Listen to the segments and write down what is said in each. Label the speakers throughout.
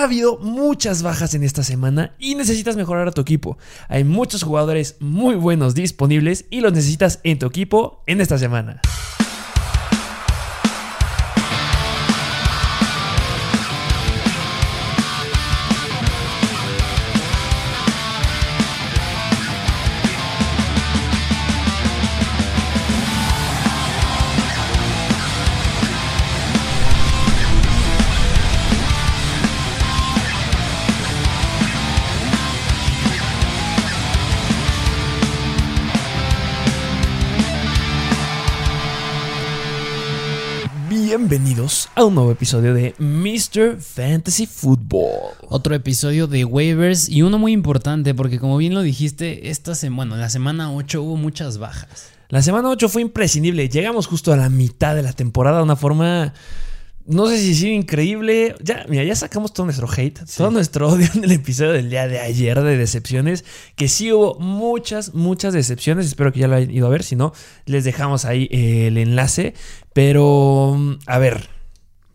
Speaker 1: Ha habido muchas bajas en esta semana y necesitas mejorar a tu equipo. Hay muchos jugadores muy buenos disponibles y los necesitas en tu equipo en esta semana. A un nuevo episodio de Mr. Fantasy Football.
Speaker 2: Otro episodio de waivers y uno muy importante porque como bien lo dijiste, esta semana, bueno, la semana 8 hubo muchas bajas.
Speaker 1: La semana 8 fue imprescindible. Llegamos justo a la mitad de la temporada de una forma no sé si sido increíble. Ya, mira, ya sacamos todo nuestro hate, todo nuestro odio en el episodio del día de ayer de decepciones. Que sí hubo muchas, muchas decepciones. Espero que ya lo hayan ido a ver. Si no, les dejamos ahí el enlace. Pero, a ver,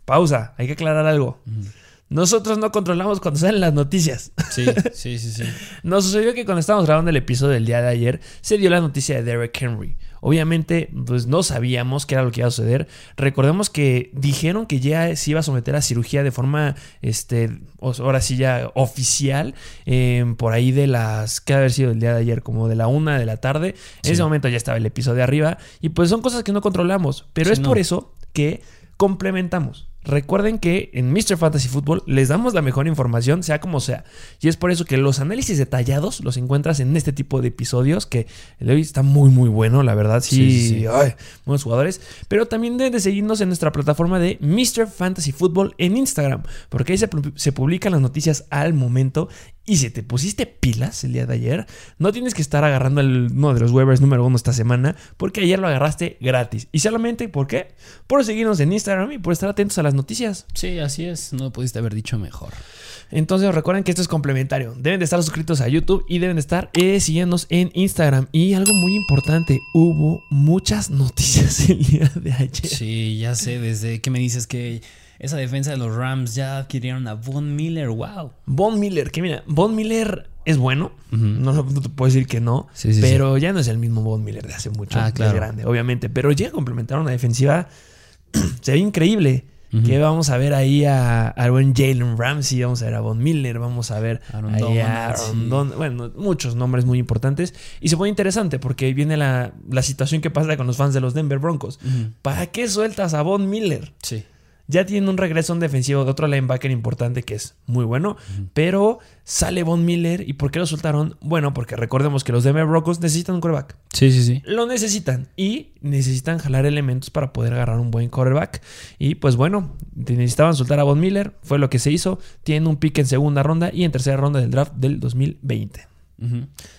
Speaker 1: pausa. Hay que aclarar algo. Nosotros no controlamos cuando salen las noticias.
Speaker 2: Sí, sí, sí, sí.
Speaker 1: Nos sucedió que cuando estábamos grabando el episodio del día de ayer, se dio la noticia de Derek Henry. Obviamente, pues no sabíamos qué era lo que iba a suceder. Recordemos que dijeron que ya se iba a someter a cirugía de forma, este, ahora sí ya oficial, em, por ahí de las, ¿qué haber sido el día de ayer? Como de la una de la tarde. En ese momento ya estaba el episodio arriba. Y pues son cosas que no controlamos. Pero es por eso que complementamos. Recuerden que en Mr. Fantasy Football les damos la mejor información, sea como sea. Y es por eso que los análisis detallados los encuentras en este tipo de episodios, que el hoy está muy, muy bueno, la verdad. Sí, buenos jugadores. Pero también deben de seguirnos en nuestra plataforma de Mr. Fantasy Football en Instagram, porque ahí se, se publican las noticias al momento y si te pusiste pilas el día de ayer, no tienes que estar agarrando el, uno de los waivers número uno esta semana, porque ayer lo agarraste gratis. Y solamente, ¿por qué? Por seguirnos en Instagram y por estar atentos a las noticias.
Speaker 2: Sí, así es, no lo pudiste haber dicho mejor.
Speaker 1: Entonces recuerden que esto es complementario. Deben de estar suscritos a YouTube y deben de estar eh, siguiéndonos en Instagram. Y algo muy importante, hubo muchas noticias el día de ayer.
Speaker 2: Sí, ya sé, desde que me dices que esa defensa de los Rams ya adquirieron a Von Miller, wow.
Speaker 1: Von Miller, que mira, Von Miller es bueno, no, te puedo decir que no, pero ya no es el mismo Von Miller de hace mucho, ah, claro. es grande, obviamente, pero llega a complementar una defensiva, se ve increíble. Que vamos a ver ahí a, a buen Jalen Ramsey, vamos a ver a Von Miller, vamos a ver ahí a bueno, muchos nombres muy importantes. Y se pone interesante porque viene la, la situación que pasa con los fans de los Denver Broncos. ¿Para qué sueltas a Von Miller?
Speaker 2: Sí
Speaker 1: ya tiene un regreso en defensivo de otro linebacker importante que es muy bueno, pero sale Von Miller. ¿Y por qué lo soltaron? Bueno, porque recordemos que los Denver Broncos necesitan un quarterback.
Speaker 2: Sí, sí, sí.
Speaker 1: Lo necesitan y necesitan jalar elementos para poder agarrar un buen quarterback. Y pues bueno, necesitaban soltar a Von Miller, fue lo que se hizo. Tienen un pick en segunda ronda y en tercera ronda del draft del 2020.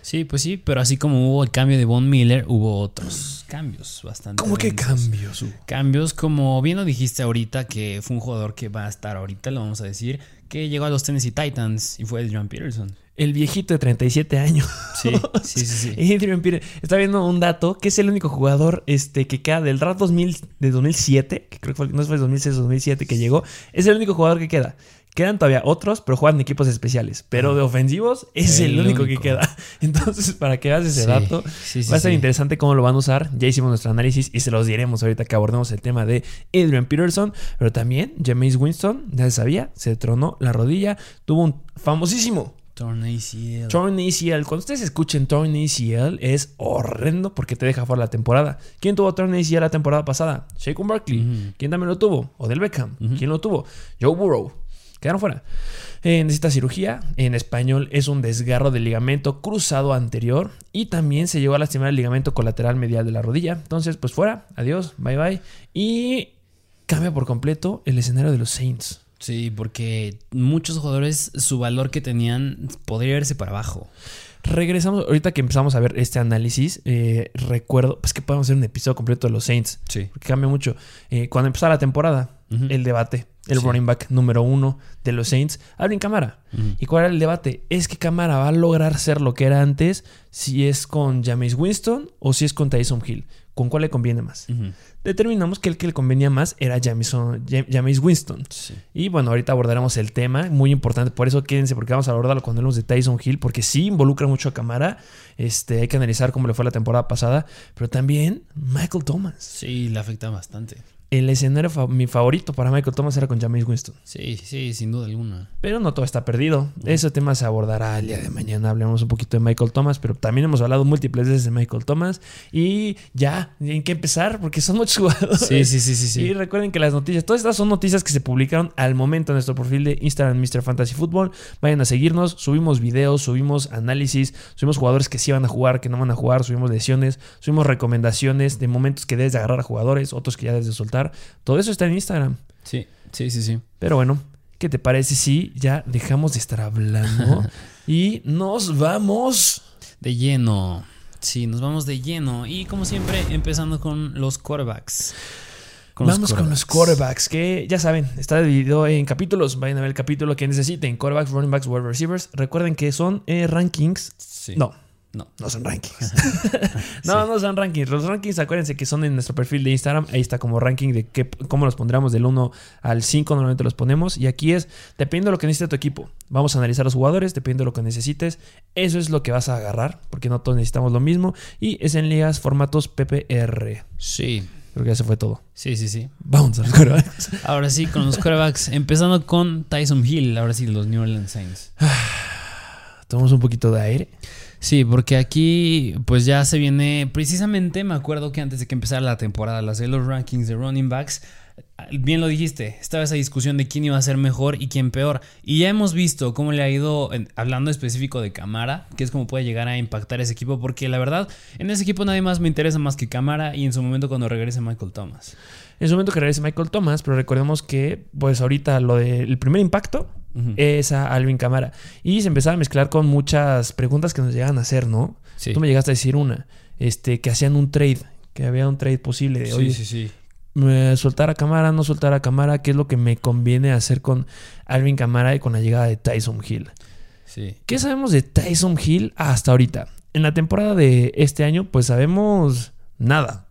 Speaker 2: Sí, pues sí, pero así como hubo el cambio de Von Miller, hubo otros cambios bastante.
Speaker 1: ¿Cómo que cambios?
Speaker 2: Cambios como bien lo dijiste ahorita, que fue un jugador que va a estar ahorita, lo vamos a decir, que llegó a los Tennessee Titans y fue Adrian Peterson.
Speaker 1: El viejito de 37 años.
Speaker 2: Sí, sí, sí. sí.
Speaker 1: Adrian Peterson. Está viendo un dato que es el único jugador este, que queda del draft 2000, de 2007, que creo que fue, no fue 2006 o 2007 que llegó. Es el único jugador que queda. Quedan todavía otros, pero juegan equipos especiales. Pero de ofensivos es el, único, que queda. Entonces, para que veas ese dato, va a ser interesante cómo lo van a usar. Ya hicimos nuestro análisis y se los diremos ahorita que abordemos el tema de Adrian Peterson. Pero también James Winston, ya se sabía, se tronó la rodilla. Tuvo un famosísimo
Speaker 2: Torn ACL.
Speaker 1: Torn ACL. Cuando ustedes escuchen Torn ACL es horrendo porque te deja fuera la temporada. ¿Quién tuvo Torn ACL la temporada pasada? Shaquem Barkley. ¿Quién también lo tuvo? Odell Beckham. ¿Quién lo tuvo? Joe Burrow. Quedaron fuera. Eh, necesita cirugía. En español es un desgarro del ligamento cruzado anterior. Y también se llegó a lastimar el ligamento colateral medial de la rodilla. Entonces, pues fuera. Adiós. Bye bye. Y cambia por completo el escenario de los Saints.
Speaker 2: Sí, porque muchos jugadores, su valor que tenían podría verse para abajo.
Speaker 1: Regresamos, ahorita que empezamos a ver este análisis, eh, recuerdo, pues que podemos hacer un episodio completo de los Saints.
Speaker 2: Sí.
Speaker 1: Porque cambia mucho. Eh, cuando empezó la temporada, el debate. El
Speaker 2: Sí.
Speaker 1: running back número uno de los Saints, Alvin Camara.
Speaker 2: Ujú.
Speaker 1: ¿Y cuál era el debate? ¿Es que Camara va a lograr ser lo que era antes si es con Jameis Winston o si es con Tyson Hill? ¿Con cuál le conviene más? Determinamos que el que le convenía más era Jameson- Jam- Jameis Winston.
Speaker 2: Sí.
Speaker 1: Y bueno, ahorita abordaremos el tema, muy importante, por eso quédense, porque vamos a abordarlo cuando hablemos de Tyson Hill, porque sí involucra mucho a Camara. Este, hay que analizar cómo le fue la temporada pasada, pero también Michael Thomas.
Speaker 2: Sí, le afecta bastante.
Speaker 1: El escenario, fa- mi favorito para Michael Thomas era con Jameis Winston.
Speaker 2: Sí, sí, sin duda alguna.
Speaker 1: Pero no todo está perdido. Ese tema se abordará el día de mañana. Hablemos un poquito de Michael Thomas, pero también hemos hablado múltiples veces de Michael Thomas. Y ya, hay que empezar porque son muchos jugadores.
Speaker 2: Sí, sí, sí, sí, sí.
Speaker 1: Y recuerden que las noticias, todas estas son noticias que se publicaron al momento en nuestro perfil de Instagram Mr. Fantasy Football. Vayan a seguirnos, subimos videos, subimos análisis, subimos jugadores que sí van a jugar, que no van a jugar, subimos lesiones, subimos recomendaciones de momentos que debes de agarrar a jugadores, otros que ya debes de soltar. Todo eso está en Instagram.
Speaker 2: Sí, sí, sí, sí.
Speaker 1: Pero bueno, ¿qué te parece si ya dejamos de estar hablando y nos vamos?
Speaker 2: De lleno. Sí, nos vamos de lleno. Y como siempre, empezando con los quarterbacks.
Speaker 1: Vamos con los quarterbacks, que ya saben, está dividido en capítulos. Vayan a ver el capítulo que necesiten: quarterbacks, running backs, wide receivers. Recuerden que son eh, rankings.
Speaker 2: Sí.
Speaker 1: No,
Speaker 2: No.
Speaker 1: no son rankings. no, no son rankings. Los rankings, acuérdense que son en nuestro perfil de Instagram. Ahí está como ranking de qué, cómo los pondremos del 1 al 5. Normalmente los ponemos. Y aquí es, dependiendo de lo que necesite tu equipo. Vamos a analizar los jugadores, dependiendo de lo que necesites. Eso es lo que vas a agarrar, porque no todos necesitamos lo mismo. Y es en ligas, formatos PPR.
Speaker 2: Sí,
Speaker 1: Creo que ya se fue todo.
Speaker 2: sí, sí, sí.
Speaker 1: Vamos a los quarterbacks.
Speaker 2: Ahora sí, con los quarterbacks. empezando con Tyson Hill. Ahora sí, los New Orleans Saints.
Speaker 1: Tomamos un poquito de aire.
Speaker 2: Sí, porque aquí pues ya se viene, precisamente me acuerdo que antes de que empezara la temporada, las de los rankings de running backs, bien lo dijiste, estaba esa discusión de quién iba a ser mejor y quién peor. Y ya hemos visto cómo le ha ido, hablando específico de Camara, que es como puede llegar a impactar ese equipo, porque la verdad, en ese equipo nadie más me interesa más que Camara y en su momento cuando regrese Michael Thomas.
Speaker 1: En su momento que regrese Michael Thomas, pero recordemos que, pues ahorita lo del primer impacto
Speaker 2: Ujú.
Speaker 1: es a Alvin Camara. Y se empezaba a mezclar con muchas preguntas que nos llegan a hacer, ¿no?
Speaker 2: Sí.
Speaker 1: Tú me llegaste a decir una, este, que hacían un trade, que había un trade posible de,
Speaker 2: Sí,
Speaker 1: oye,
Speaker 2: sí, sí.
Speaker 1: eh, soltar a Camara, no soltar a Camara, ¿qué es lo que me conviene hacer con Alvin Camara y con la llegada de Tyson Hill?
Speaker 2: Sí.
Speaker 1: ¿Qué sabemos de Tyson Hill hasta ahorita? En la temporada de este año, pues sabemos nada.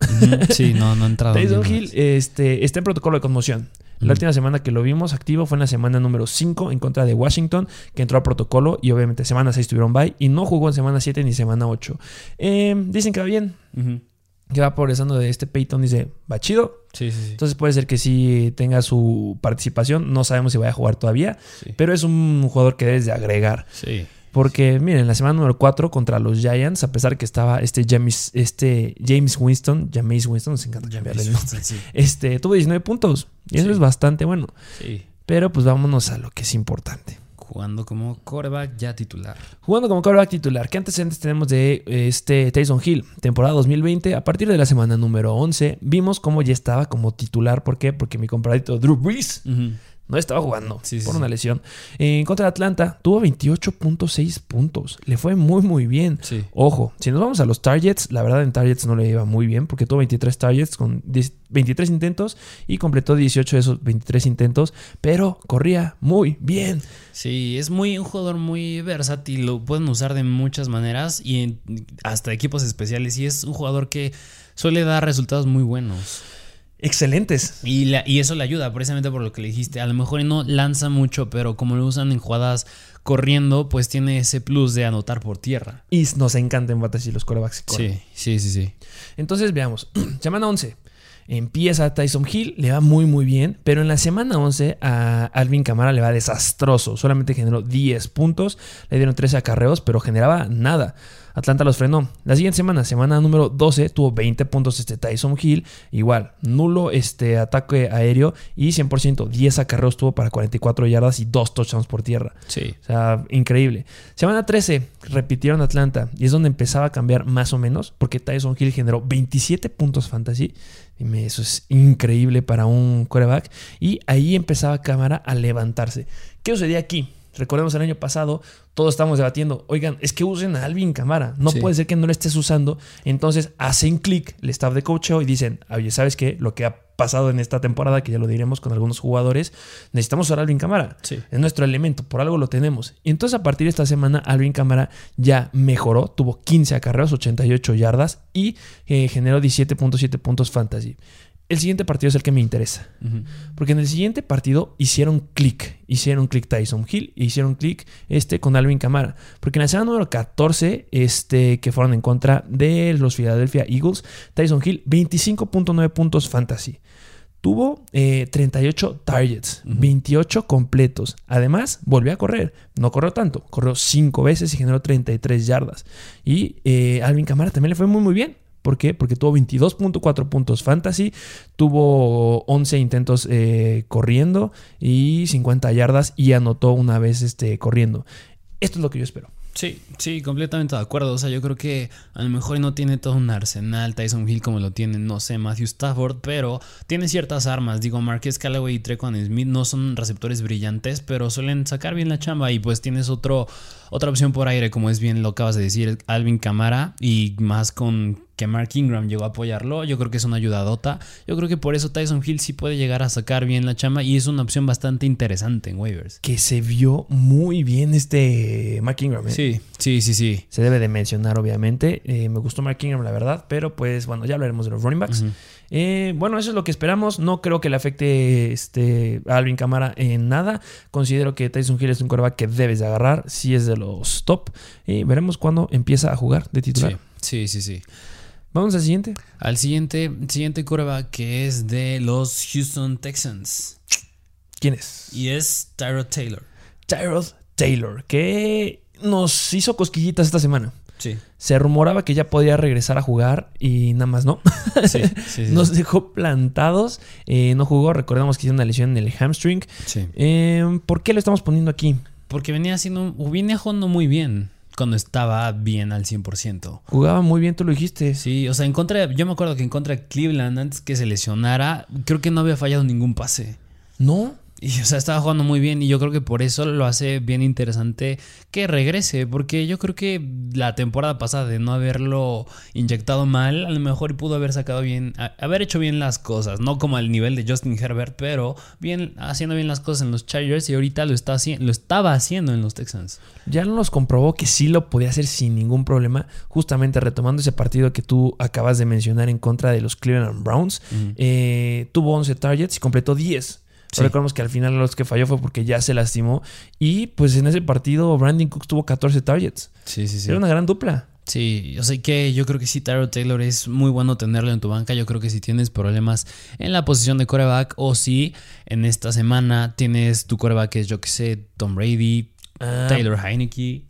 Speaker 2: Sí, no, no ha entrado.
Speaker 1: Tyson Hill este, está en protocolo de conmoción. La última semana que lo vimos activo fue en la semana número 5 en contra de Washington, que entró a protocolo y obviamente semana 6 tuvieron bye y no jugó en semana 7 ni semana 8. Eh, dicen que va bien, que va progresando de este Peyton, dice, va chido.
Speaker 2: Sí, sí, sí.
Speaker 1: Entonces puede ser que sí tenga su participación, no sabemos si vaya a jugar todavía, pero es un jugador que debes de agregar.
Speaker 2: Sí.
Speaker 1: Porque, miren, la semana número 4 contra los Giants, a pesar que estaba este James, este James Winston, James Winston, nos encanta cambiarle el nombre.
Speaker 2: Sí,
Speaker 1: Este, tuvo 19 puntos. Y eso
Speaker 2: Sí.
Speaker 1: es bastante bueno.
Speaker 2: sí.
Speaker 1: Pero pues vámonos a lo que es importante.
Speaker 2: Jugando como quarterback ya titular.
Speaker 1: Jugando como quarterback titular, ¿qué antecedentes tenemos de este Tyson Hill? Temporada 2020, a partir de la semana número 11, vimos cómo ya estaba como titular. ¿Por qué? Porque mi comparadito Drew Brees no estaba jugando
Speaker 2: Sí,
Speaker 1: por
Speaker 2: sí.
Speaker 1: una lesión. En contra de Atlanta, tuvo 28.6 puntos. Le fue muy, muy bien.
Speaker 2: Sí.
Speaker 1: Ojo, si nos vamos a los targets, la verdad en targets no le iba muy bien porque tuvo 23 targets con 10 23 intentos y completó 18 de esos 23 intentos, pero corría muy bien.
Speaker 2: Sí, es muy un jugador muy versátil, lo pueden usar de muchas maneras y en- hasta equipos especiales y es un jugador que suele dar resultados muy buenos.
Speaker 1: Excelentes.
Speaker 2: Y, la- y eso le ayuda, precisamente por lo que le dijiste. A lo mejor no lanza mucho, pero como lo usan en jugadas corriendo, pues tiene ese plus de anotar por tierra.
Speaker 1: Y nos encanta en fantasy los corebacks.
Speaker 2: Sí, sí, sí, sí.
Speaker 1: Entonces veamos, semana 11. Empieza Tyson Hill, le va muy muy bien, pero en la semana 11 a Alvin Camara le va desastroso. Solamente generó 10 puntos, le dieron 13 acarreos, pero generaba nada. Atlanta los frenó. La siguiente semana, semana número 12, tuvo 20 puntos este Tyson Hill. Igual, nulo este ataque aéreo y 100%, 10 acarreos tuvo para 44 yardas y 2 touchdowns por tierra.
Speaker 2: Sí.
Speaker 1: O sea, increíble. Semana 13, repitieron Atlanta. Y es donde empezaba a cambiar más o menos. Porque Tyson Hill generó 27 puntos fantasy. Dime, eso es increíble para un quarterback. Y ahí empezaba Cámara a levantarse. ¿Qué sucedía aquí? Recordemos el año pasado, todos estamos debatiendo, oigan, es que usen a Alvin Camara, no
Speaker 2: Sí.
Speaker 1: puede ser que no lo estés usando. Entonces hacen clic el staff de coacheo y dicen, oye, ¿sabes qué? Lo que ha pasado en esta temporada, que ya lo diremos con algunos jugadores, necesitamos usar a Alvin Camara.
Speaker 2: Sí.
Speaker 1: Es nuestro elemento, por algo lo tenemos. Y entonces a partir de esta semana, Alvin Camara ya mejoró, tuvo 15 acarreos, 88 yardas y eh, generó 17.7 puntos fantasy. El siguiente partido es el que me interesa. Porque en el siguiente partido hicieron clic. Hicieron clic Tyson Hill y hicieron clic este, con Alvin Kamara. Porque en la semana número 14, este, que fueron en contra de los Philadelphia Eagles, Tyson Hill, 25.9 puntos fantasy. Tuvo eh, 38 targets, 28 completos. Además, volvió a correr. No corrió tanto, corrió 5 veces y generó 33 yardas. Y eh, Alvin Kamara también le fue muy, muy bien. ¿Por qué? Porque tuvo 22.4 puntos fantasy, tuvo 11 intentos eh, corriendo y 50 yardas y anotó una vez este, corriendo. Esto es lo que yo espero.
Speaker 2: Sí, sí, completamente de acuerdo. O sea, yo creo que a lo mejor no tiene todo un arsenal Tyson Hill como lo tiene, no sé, Matthew Stafford, pero tiene ciertas armas. Digo, Marquez Callaway y Trequan Smith no son receptores brillantes, pero suelen sacar bien la chamba y pues tienes otro, otra opción por aire, como es bien lo acabas de decir, Alvin Camara y más con que Mark Ingram llegó a apoyarlo, yo creo que es una ayudadota. Yo creo que por eso Tyson Hill sí puede llegar a sacar bien la chamba y es una opción bastante interesante en waivers.
Speaker 1: Que se vio muy bien este Mark Ingram. ¿eh?
Speaker 2: Sí, sí, sí, sí.
Speaker 1: Se debe de mencionar, obviamente. Eh, me gustó Mark Ingram, la verdad. Pero pues bueno, ya hablaremos de los running backs. Eh, bueno, eso es lo que esperamos. No creo que le afecte este, a Alvin Camara en nada. Considero que Tyson Hill es un coreback que debes de agarrar. Si es de los top. Y veremos cuándo empieza a jugar de titular.
Speaker 2: Sí, sí, sí, sí.
Speaker 1: Vamos al siguiente.
Speaker 2: Al siguiente, siguiente quarterback que es de los Houston Texans
Speaker 1: ¿Quién es?
Speaker 2: y es Tyrod Taylor.
Speaker 1: Tyrod Taylor, que nos hizo cosquillitas esta semana.
Speaker 2: Sí,
Speaker 1: Se rumoraba que ya podía regresar a jugar y nada más no.
Speaker 2: sí.
Speaker 1: Nos dejó plantados. Eh, no jugó. Recordamos que hizo una lesión en el hamstring.
Speaker 2: Sí.
Speaker 1: Eh, ¿Por qué lo estamos poniendo aquí?
Speaker 2: Porque venía haciendo, venía jugando muy bien cuando estaba bien al 100%.
Speaker 1: Jugaba muy bien, tú lo dijiste.
Speaker 2: Sí, o sea, en contra, yo me acuerdo que en contra de Cleveland, antes que se lesionara, creo que no había fallado ningún pase.
Speaker 1: No.
Speaker 2: Y, o sea, estaba jugando muy bien y yo creo que por eso lo hace bien interesante que regrese, porque yo creo que la temporada pasada de no haberlo inyectado mal, a lo mejor pudo haber sacado bien, haber hecho bien las cosas, no como al nivel de Justin Herbert, pero bien haciendo bien las cosas en los Chargers y ahorita lo está haciendo, lo estaba haciendo en los Texans.
Speaker 1: Ya nos comprobó que sí lo podía hacer sin ningún problema. Justamente retomando ese partido que tú acabas de mencionar en contra de los Cleveland Browns. eh, tuvo 11 targets y completó 10.
Speaker 2: Sí.
Speaker 1: Recordemos que al final los que falló fue porque ya se lastimó. Y pues en ese partido Brandon Cooks tuvo 14 targets.
Speaker 2: Sí, sí, sí.
Speaker 1: Era una gran dupla.
Speaker 2: Sí, o sea que yo creo que sí, Tyrod Taylor es muy bueno tenerlo en tu banca. Yo creo que si tienes problemas en la posición de coreback o si en esta semana tienes tu coreback que es, yo que sé, Tom Brady,
Speaker 1: Ah,
Speaker 2: Taylor Heineke.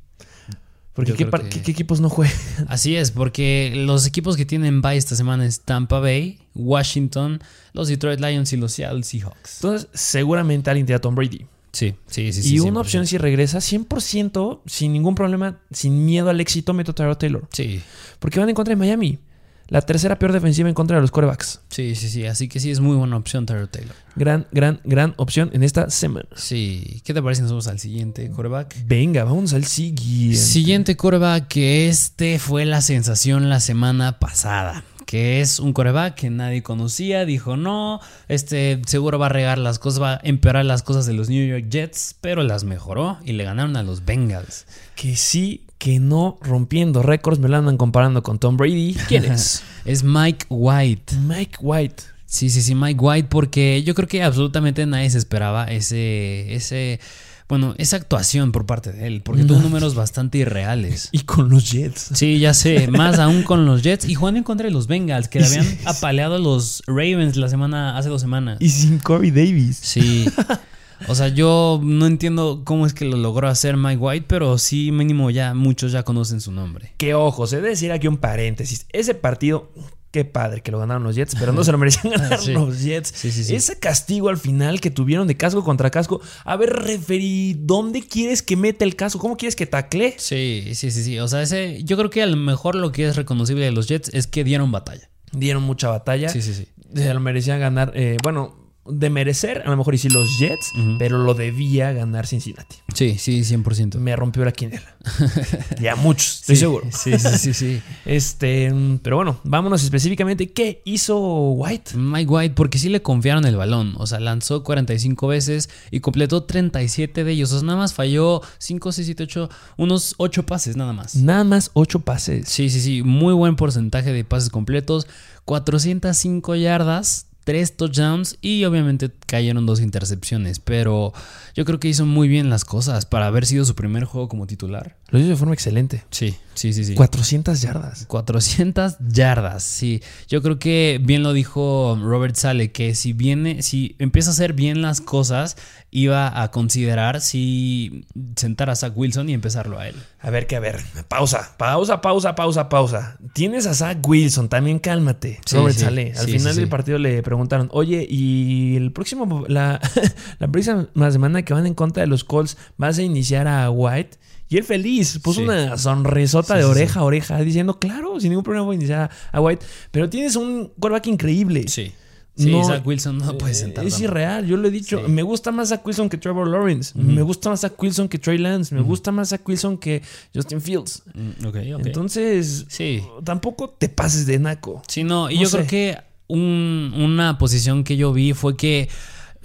Speaker 1: Porque ¿qué,
Speaker 2: que-
Speaker 1: equipos no juegan?
Speaker 2: Así es, porque los equipos que tienen bye esta semana es Tampa Bay, Washington, los Detroit Lions y los Seattle Seahawks.
Speaker 1: Entonces, seguramente alguien te da Tom Brady.
Speaker 2: Sí, sí, sí. sí
Speaker 1: y una
Speaker 2: 100%.
Speaker 1: opción si regresa 100%, sin ningún problema, sin miedo al éxito, meto a Taylor.
Speaker 2: Sí,
Speaker 1: Porque van en contra de Miami. La tercera peor defensiva en contra de los corebacks.
Speaker 2: sí, sí, sí. Así que sí es muy buena opción Tyrod Taylor.
Speaker 1: Gran, gran, gran opción en esta semana.
Speaker 2: Sí. ¿Qué te parece si nos vamos al siguiente coreback?
Speaker 1: Venga, vamos al siguiente.
Speaker 2: Siguiente coreback que este fue la sensación la semana pasada. Que es un coreback que nadie conocía. Dijo, no, este seguro va a regar las cosas, va a empeorar las cosas de los New York Jets. Pero las mejoró y le ganaron a los Bengals.
Speaker 1: Que sí, que no, rompiendo récords, me lo andan comparando con Tom Brady. ¿Quién es?
Speaker 2: Es Mike White.
Speaker 1: Mike White.
Speaker 2: Sí, sí, sí, Mike White, porque yo creo que absolutamente nadie se esperaba ese, ese, bueno, esa actuación por parte de él, porque tuvo números bastante irreales.
Speaker 1: Y con los Jets.
Speaker 2: Sí, ya sé, más aún con los Jets y jugando en contra de los Bengals, que le habían apaleado a los Ravens la semana, hace dos semanas.
Speaker 1: Y sin Corey Davis.
Speaker 2: Sí. O sea, yo no entiendo cómo es que lo logró hacer Mike White, pero sí, mínimo ya muchos ya conocen su nombre.
Speaker 1: Que ojo, se debe decir aquí un paréntesis. Ese partido, qué padre que lo ganaron los Jets, pero no se lo merecían ganar
Speaker 2: Sí.
Speaker 1: los Jets.
Speaker 2: Sí, sí, sí.
Speaker 1: Ese castigo al final que tuvieron de casco contra casco. A ver, referí, ¿dónde quieres que meta el casco? ¿Cómo quieres que tacle?
Speaker 2: Sí, sí, sí, sí. O sea, ese, yo creo que a lo mejor lo que es reconocible de los Jets es que dieron batalla.
Speaker 1: Dieron mucha batalla.
Speaker 2: Sí, sí, sí.
Speaker 1: Se lo merecían ganar. eh, bueno, de merecer, a lo mejor y sí los Jets,
Speaker 2: Ujú.
Speaker 1: pero lo debía ganar Cincinnati.
Speaker 2: Sí, sí, 100%.
Speaker 1: Me rompió la quinela. ya muchos, estoy
Speaker 2: Sí,
Speaker 1: seguro.
Speaker 2: Sí, sí, sí, sí.
Speaker 1: Este, pero bueno, vámonos específicamente. ¿Qué hizo White?
Speaker 2: Mike White, porque sí le confiaron el balón. O sea, lanzó 45 veces y completó 37 de ellos. O sea, nada más falló 5, 6, 7, 8, unos 8 pases nada más.
Speaker 1: Nada más ocho pases.
Speaker 2: Sí, sí, sí. Muy buen porcentaje de pases completos. 405 yardas. 3 touchdowns y obviamente cayeron dos intercepciones, pero yo creo que hizo muy bien las cosas para haber sido su primer juego como titular.
Speaker 1: Lo hizo de forma excelente.
Speaker 2: Sí, sí, sí, sí.
Speaker 1: 400 yardas.
Speaker 2: 400 yardas, sí. Yo creo que bien lo dijo Robert Sale, que si viene, si empieza a hacer bien las cosas, iba a considerar si sentar a Zach Wilson y empezarlo a él.
Speaker 1: A ver, que a ver. Pausa, pausa, pausa, pausa, pausa. Tienes a Zach Wilson, también cálmate.
Speaker 2: Sí,
Speaker 1: Robert
Speaker 2: sí.
Speaker 1: Saleh. Al
Speaker 2: Sí,
Speaker 1: final del partido le preguntaron, oye, ¿y el próximo, la, la próxima semana que van en contra de los Colts, vas a iniciar a White? Y él feliz, puso
Speaker 2: Sí.
Speaker 1: una sonrisota
Speaker 2: Sí,
Speaker 1: de
Speaker 2: sí,
Speaker 1: oreja a oreja, diciendo, claro, sin ningún problema voy a iniciar a White. Pero tienes un quarterback increíble.
Speaker 2: Sí. Sí,
Speaker 1: No,
Speaker 2: Zach Wilson no puede
Speaker 1: Eh,
Speaker 2: sentar.
Speaker 1: Es irreal, yo lo he dicho.
Speaker 2: Sí.
Speaker 1: Me gusta más Zach Wilson que Trevor Lawrence. Me gusta más Zach Wilson que Trey Lance. Me gusta más Zach Wilson que Justin Fields.
Speaker 2: Mm, ok, ok.
Speaker 1: Entonces,
Speaker 2: sí.
Speaker 1: tampoco te pases de naco.
Speaker 2: Sí, no, y
Speaker 1: No
Speaker 2: yo
Speaker 1: sé.
Speaker 2: creo que un- una posición que yo vi fue que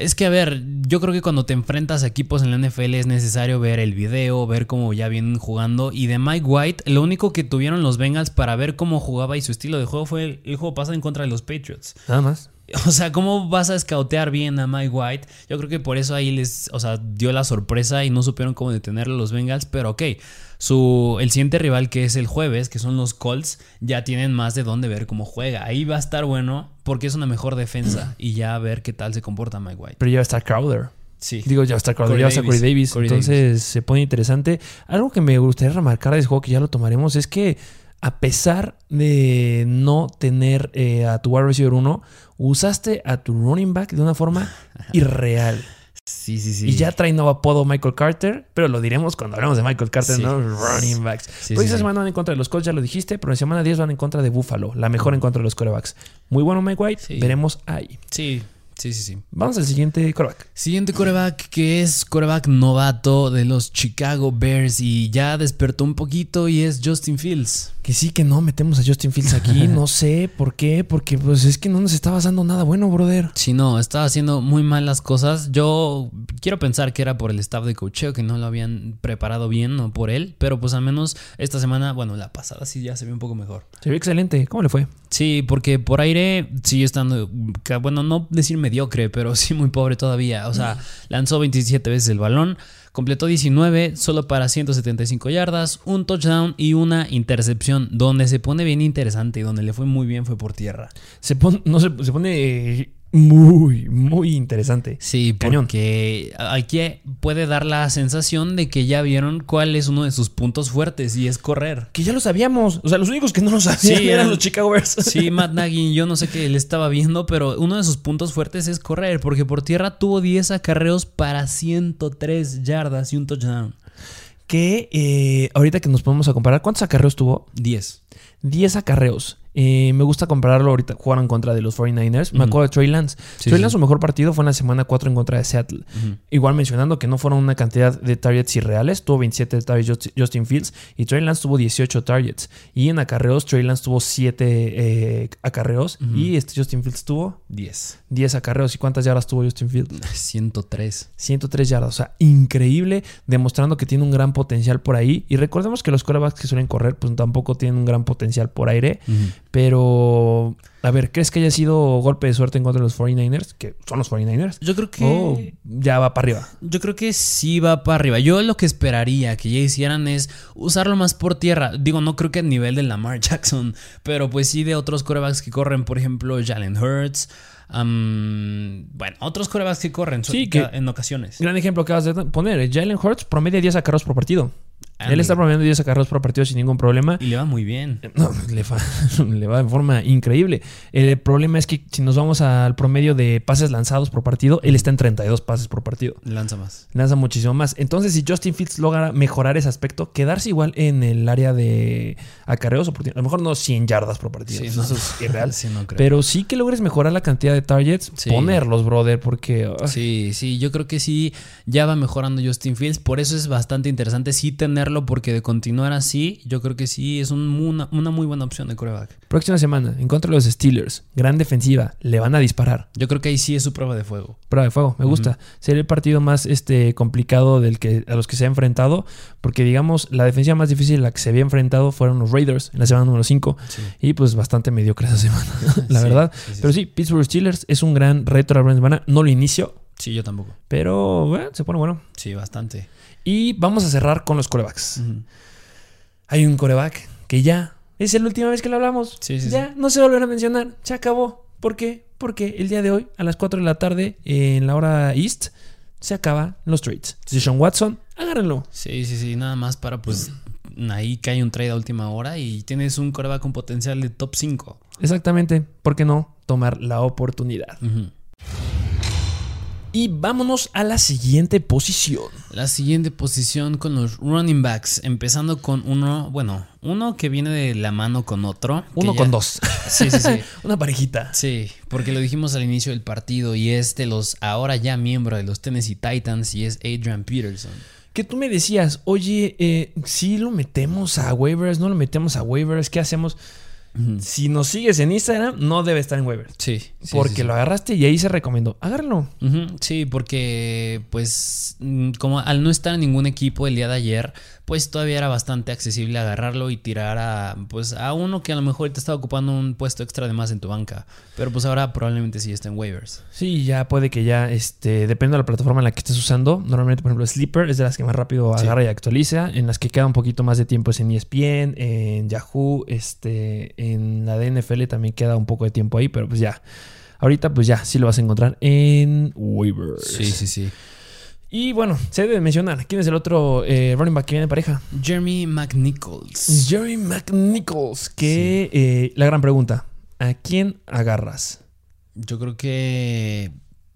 Speaker 2: es que, a ver, yo creo que cuando te enfrentas a equipos en la NFL es necesario ver el video, ver cómo ya vienen jugando. Y de Mike White, lo único que tuvieron los Bengals para ver cómo jugaba y su estilo de juego fue el, el juego pasado en contra de los Patriots.
Speaker 1: Nada más.
Speaker 2: O sea, ¿cómo vas a escautear bien a Mike White? Yo creo que por eso ahí les, o sea, dio la sorpresa y no supieron cómo detenerlo los Bengals, pero ok. Su, el siguiente rival que es el jueves, que son los Colts, ya tienen más de dónde ver cómo juega. Ahí va a estar bueno porque es una mejor defensa y ya a ver qué tal se comporta Mike White.
Speaker 1: Pero ya va a estar Crowder.
Speaker 2: Sí.
Speaker 1: Digo, ya va a estar Crowder,
Speaker 2: Corey
Speaker 1: ya va a estar Corey
Speaker 2: Davis.
Speaker 1: Davis.
Speaker 2: Corey
Speaker 1: Entonces se pone interesante. Algo que me gustaría remarcar de ese juego, que ya lo tomaremos, es que a pesar de no tener eh, a tu wide receiver 1, usaste a tu running back de una forma irreal.
Speaker 2: Sí, sí, sí.
Speaker 1: Y ya trae nuevo apodo Michael Carter, pero lo diremos cuando hablemos de Michael Carter,
Speaker 2: Sí.
Speaker 1: ¿no? Running backs.
Speaker 2: Sí,
Speaker 1: pues
Speaker 2: sí,
Speaker 1: esta semana van en contra de los Colts, ya lo dijiste, pero en semana 10 van en contra de Buffalo, la mejor en contra de los corebacks. Muy bueno Mike White, veremos ahí.
Speaker 2: Sí, sí, sí, sí.
Speaker 1: Vamos al siguiente coreback.
Speaker 2: Siguiente coreback que es coreback novato de los Chicago Bears y ya despertó un poquito y es Justin Fields.
Speaker 1: Que sí, que no, metemos a Justin Fields aquí, no sé por qué, porque pues es que no nos está pasando nada bueno, brother.
Speaker 2: Si no, estaba haciendo muy mal las cosas. Yo quiero pensar que era por el staff de cocheo que no lo habían preparado bien, no por él. Pero pues al menos esta semana, bueno, la pasada sí ya se vio un poco mejor.
Speaker 1: Se vio excelente, ¿cómo le fue?
Speaker 2: Sí, porque por aire sigue estando, bueno, no decir mediocre, pero sí muy pobre todavía. O sea, lanzó 27 veces el balón, completó 19 solo para 175 yardas, un touchdown y una intercepción. Donde se pone bien interesante y donde le fue muy bien fue por tierra.
Speaker 1: Se no, se, se pone eh, muy, muy interesante.
Speaker 2: Sí,
Speaker 1: Cañón.
Speaker 2: porque aquí puede dar la sensación de que ya vieron cuál es uno de sus puntos fuertes y es correr.
Speaker 1: Que ya lo sabíamos, o sea, los únicos que no lo sabían
Speaker 2: Sí,
Speaker 1: eran
Speaker 2: eran-
Speaker 1: los Chicago Bears.
Speaker 2: Sí, Matt Nagy, yo no sé qué le estaba viendo, pero uno de sus puntos fuertes es correr, porque por tierra tuvo 10 acarreos para 103 yardas y un touchdown.
Speaker 1: Que eh, ahorita que nos ponemos a comparar, ¿cuántos acarreos tuvo?
Speaker 2: 10.
Speaker 1: 10 acarreos. Eh, me gusta compararlo ahorita. Jugaron en contra de los 49ers. Me acuerdo de Trey Lance.
Speaker 2: Sí,
Speaker 1: Trey
Speaker 2: sí.
Speaker 1: Lance, su mejor partido fue en la semana 4 en contra de Seattle. Igual mencionando que no fueron una cantidad de targets irreales. Tuvo 27 targets Just- Justin Fields y Trey Lance tuvo 18 targets. Y en acarreos, Trey Lance tuvo 7 eh, acarreos y este Justin Fields tuvo
Speaker 2: 10.
Speaker 1: 10 acarreos. ¿Y cuántas yardas tuvo Justin Fields?
Speaker 2: 103.
Speaker 1: 103 yardas. O sea, increíble, demostrando que tiene un gran potencial por ahí. Y recordemos que los quarterbacks que suelen correr, pues tampoco tienen un gran potencial por aire. Pero, a ver, ¿crees que haya sido golpe de suerte en contra de los 49ers? Que son los 49ers.
Speaker 2: Yo creo que.
Speaker 1: O ya va para arriba.
Speaker 2: Yo creo que sí va para arriba. Yo lo que esperaría que ya hicieran es usarlo más por tierra. Digo, no creo que a nivel de Lamar Jackson, pero pues sí de otros corebacks que corren, por ejemplo, Jalen Hurts. bueno, otros corebacks que corren
Speaker 1: Sí, que-
Speaker 2: en ocasiones.
Speaker 1: Gran ejemplo que acabas de poner. Jalen Hurts promedia 10 acarreos por partido. Él está promediando 10 acarreos por partido sin ningún problema.
Speaker 2: Y le va muy bien.
Speaker 1: No, le va, le va de forma increíble. El problema es que si nos vamos al promedio de pases lanzados por partido, él está en 32 pases por partido.
Speaker 2: Lanza más.
Speaker 1: Lanza muchísimo más. Entonces, si Justin Fields logra mejorar ese aspecto, quedarse igual en el área de acarreos, a lo mejor no 100 yardas por partido.
Speaker 2: Sí,
Speaker 1: eso
Speaker 2: no.
Speaker 1: es irreal.
Speaker 2: Sí, no creo.
Speaker 1: Pero sí que logres mejorar la cantidad de targets,
Speaker 2: Sí.
Speaker 1: ponerlos, brother, porque... ay,
Speaker 2: Sí, sí, yo creo que sí, ya va mejorando Justin Fields, por eso es bastante interesante sí porque de continuar así, yo creo que sí es un- una, una muy buena opción de coreback.
Speaker 1: Próxima semana, en contra de los Steelers, gran defensiva, le van a disparar.
Speaker 2: Yo creo que ahí sí es su prueba de fuego.
Speaker 1: Prueba de fuego, me gusta. Sería el partido más este, complicado del que, a los que se ha enfrentado, porque digamos, la defensiva más difícil a la que se había enfrentado fueron los Raiders en la semana número 5,
Speaker 2: Sí.
Speaker 1: y pues bastante mediocre esa semana, la
Speaker 2: Sí,
Speaker 1: verdad.
Speaker 2: sí,
Speaker 1: Pero
Speaker 2: sí.
Speaker 1: Pittsburgh Steelers es un gran reto a la próxima semana, no lo inicio,
Speaker 2: Sí, yo tampoco.
Speaker 1: pero bueno, se pone bueno.
Speaker 2: Sí, bastante.
Speaker 1: Y vamos a cerrar con los corebacks. Hay un coreback que ya es la última vez que lo hablamos.
Speaker 2: Sí, sí,
Speaker 1: ya no se volverá a mencionar. Se acabó. ¿Por qué? Porque el día de hoy, a las 4 de la tarde, en la hora East, se acaban los trades. Sean Watson, agárrenlo.
Speaker 2: Sí, sí, sí, nada más para pues ahí cae un trade a última hora y tienes un coreback con potencial de top 5.
Speaker 1: Exactamente. ¿Por qué no tomar la oportunidad? Y vámonos a la siguiente posición.
Speaker 2: La siguiente posición con los running backs, empezando con uno, bueno, uno que viene de la mano con otro.
Speaker 1: Uno
Speaker 2: ya-
Speaker 1: con dos.
Speaker 2: Sí, sí, sí.
Speaker 1: Una parejita.
Speaker 2: Sí, porque lo dijimos al inicio del partido y es de los ahora ya miembro de los Tennessee Titans y es Adrian Peterson.
Speaker 1: Que tú me decías, oye, eh, si lo metemos a waivers, no lo metemos a waivers, ¿qué hacemos? Si nos sigues en Instagram, no debe estar en waivers.
Speaker 2: Sí, sí,
Speaker 1: porque
Speaker 2: sí, sí.
Speaker 1: lo agarraste y ahí se recomendó. Agárralo.
Speaker 2: Sí, porque pues mm, como al no estar en ningún equipo el día de ayer, pues todavía era bastante accesible agarrarlo y tirar a pues a uno que a lo mejor te estaba ocupando un puesto extra de más en tu banca, pero pues ahora probablemente sí está en waivers.
Speaker 1: Sí, ya puede que ya, este, depende de la plataforma en la que estés usando. Normalmente, por ejemplo, Sleeper es de las que más rápido
Speaker 2: Sí.
Speaker 1: agarra y actualiza. En las que queda un poquito más de tiempo es en ESPN, en Yahoo, este, en la de NFL también queda un poco de tiempo ahí, pero pues ya. Ahorita, pues ya, sí lo vas a encontrar en waivers.
Speaker 2: sí.
Speaker 1: Y bueno, se debe mencionar. ¿Quién es el otro eh, running back que viene en pareja?
Speaker 2: Jeremy McNichols.
Speaker 1: Jerry McNichols. Que eh, la gran pregunta: ¿a quién agarras?
Speaker 2: Yo creo que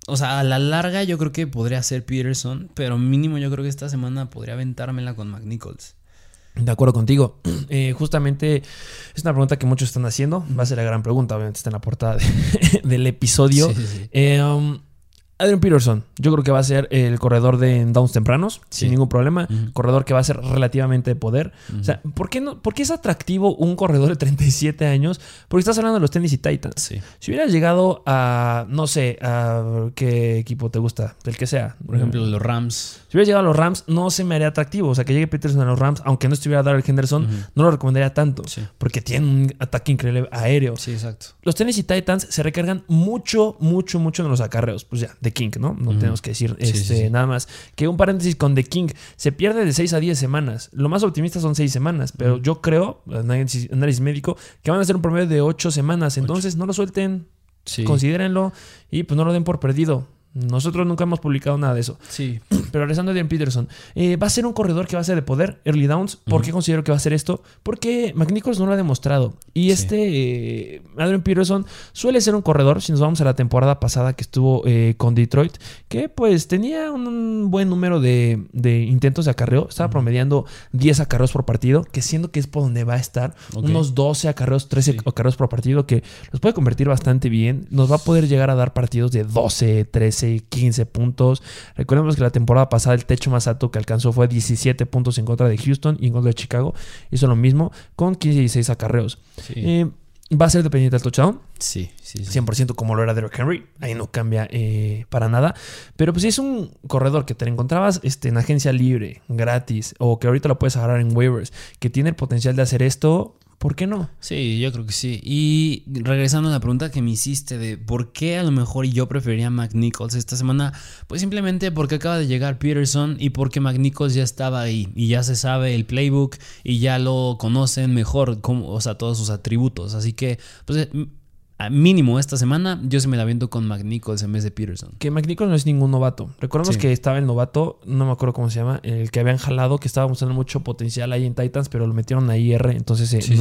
Speaker 2: o sea, a la larga yo creo que podría ser Peterson, pero mínimo yo creo que esta semana podría aventármela con McNichols.
Speaker 1: De acuerdo contigo. Eh, justamente es una pregunta que muchos están haciendo. Va a ser la gran pregunta, obviamente está en la portada de- del episodio.
Speaker 2: Sí, sí, sí.
Speaker 1: Um, Adrian Peterson, yo creo que va a ser el corredor de downs tempranos,
Speaker 2: Sí.
Speaker 1: sin ningún problema. Corredor que va a ser relativamente de poder. O sea, ¿por qué, no, ¿por qué es atractivo un corredor de 37 años? Porque estás hablando de los Tennessee Titans.
Speaker 2: Sí.
Speaker 1: Si hubieras llegado a, no sé, a qué equipo te gusta, del que sea.
Speaker 2: Por ejemplo, los Rams.
Speaker 1: Si hubiera llegado a los Rams, no se me haría atractivo. O sea, que llegue Peterson a los Rams, aunque no estuviera Darrell Henderson, no lo recomendaría tanto.
Speaker 2: Sí.
Speaker 1: Porque tiene un ataque increíble aéreo.
Speaker 2: Sí, exacto.
Speaker 1: Los Tennessee Titans se recargan mucho, mucho, mucho en los acarreos. Pues ya, The King, ¿no? No tenemos que decir
Speaker 2: Sí,
Speaker 1: este,
Speaker 2: sí, sí.
Speaker 1: nada más. Que un paréntesis con The King. Se pierde de 6 a 10 semanas. Lo más optimista son 6 semanas. Pero yo creo, análisis, análisis médico, que van a ser un promedio de 8 semanas. Entonces no lo suelten, considérenlo y pues no lo den por perdido. Nosotros nunca hemos publicado nada de eso.
Speaker 2: Sí.
Speaker 1: Pero regresando a Adrian Peterson, eh, va a ser un corredor que va a ser de poder, early downs. ¿Por qué considero que va a ser esto? Porque McNichols no lo ha demostrado. Y
Speaker 2: Sí.
Speaker 1: este eh, Adrian Peterson suele ser un corredor, si nos vamos a la temporada pasada que estuvo eh, con Detroit, que pues tenía un buen número de, de intentos de acarreo. Estaba promediando 10 acarreos por partido, que siendo que es por donde va a estar. Unos 12 acarreos, 13
Speaker 2: Sí.
Speaker 1: acarreos por partido, que los puede convertir bastante bien. Nos va a poder llegar a dar partidos de 12, 13, 15 puntos. Recordemos que la temporada pasada el techo más alto que alcanzó fue 17 puntos en contra de Houston y en contra de Chicago. Hizo lo mismo con 15 y 16 acarreos.
Speaker 2: Sí.
Speaker 1: Eh, va a ser dependiente del touchdown.
Speaker 2: sí, sí, sí.
Speaker 1: 100% como lo era Derrick Henry. Ahí no cambia eh, para nada. Pero pues si es un corredor que te encontrabas este, en agencia libre, gratis, o que ahorita lo puedes agarrar en waivers, que tiene el potencial de hacer esto, ¿por qué no?
Speaker 2: Sí, yo creo que sí. Y regresando a la pregunta que me hiciste de por qué a lo mejor yo preferiría a McNichols esta semana, pues simplemente porque acaba de llegar Peterson y porque McNichols ya estaba ahí y ya se sabe el playbook y ya lo conocen mejor, como, o sea, todos sus atributos. Así que, pues a mínimo esta semana, yo sí me la viento con McNichols en vez de Peterson.
Speaker 1: Que McNichols no es ningún novato. Recordemos
Speaker 2: Sí.
Speaker 1: que estaba el novato, no me acuerdo cómo se llama, el que habían jalado, que estaba mostrando mucho potencial ahí en Titans, pero lo metieron a IR, entonces se
Speaker 2: Sí.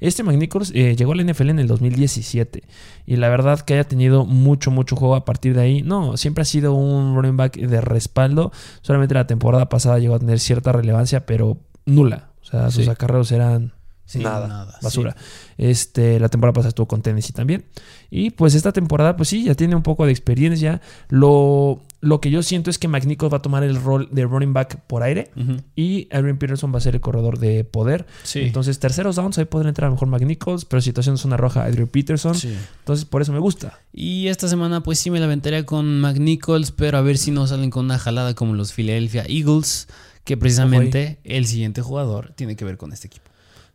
Speaker 1: Este McNichols eh, llegó a la NFL en el 2017 y la verdad que haya tenido mucho, mucho juego a partir de ahí. No, siempre ha sido un running back de respaldo. Solamente la temporada pasada llegó a tener cierta relevancia, pero nula. O sea, sus acarreos eran
Speaker 2: Sí,
Speaker 1: nada,
Speaker 2: nada,
Speaker 1: basura. Este, la temporada pasada estuvo con Tennessee también. Y pues esta temporada, pues sí, ya tiene un poco de experiencia. Lo, lo que yo siento es que McNichols va a tomar el rol de running back por aire. Y Adrian Peterson va a ser el corredor de poder.
Speaker 2: Sí.
Speaker 1: Entonces, terceros downs, ahí podría entrar a lo mejor McNichols, pero situación zona roja, Adrian Peterson. Entonces, por eso me gusta.
Speaker 2: Y esta semana pues sí me la aventaría con McNichols, pero a ver si no salen con una jalada como los Philadelphia Eagles, que precisamente el siguiente jugador tiene que ver con este equipo.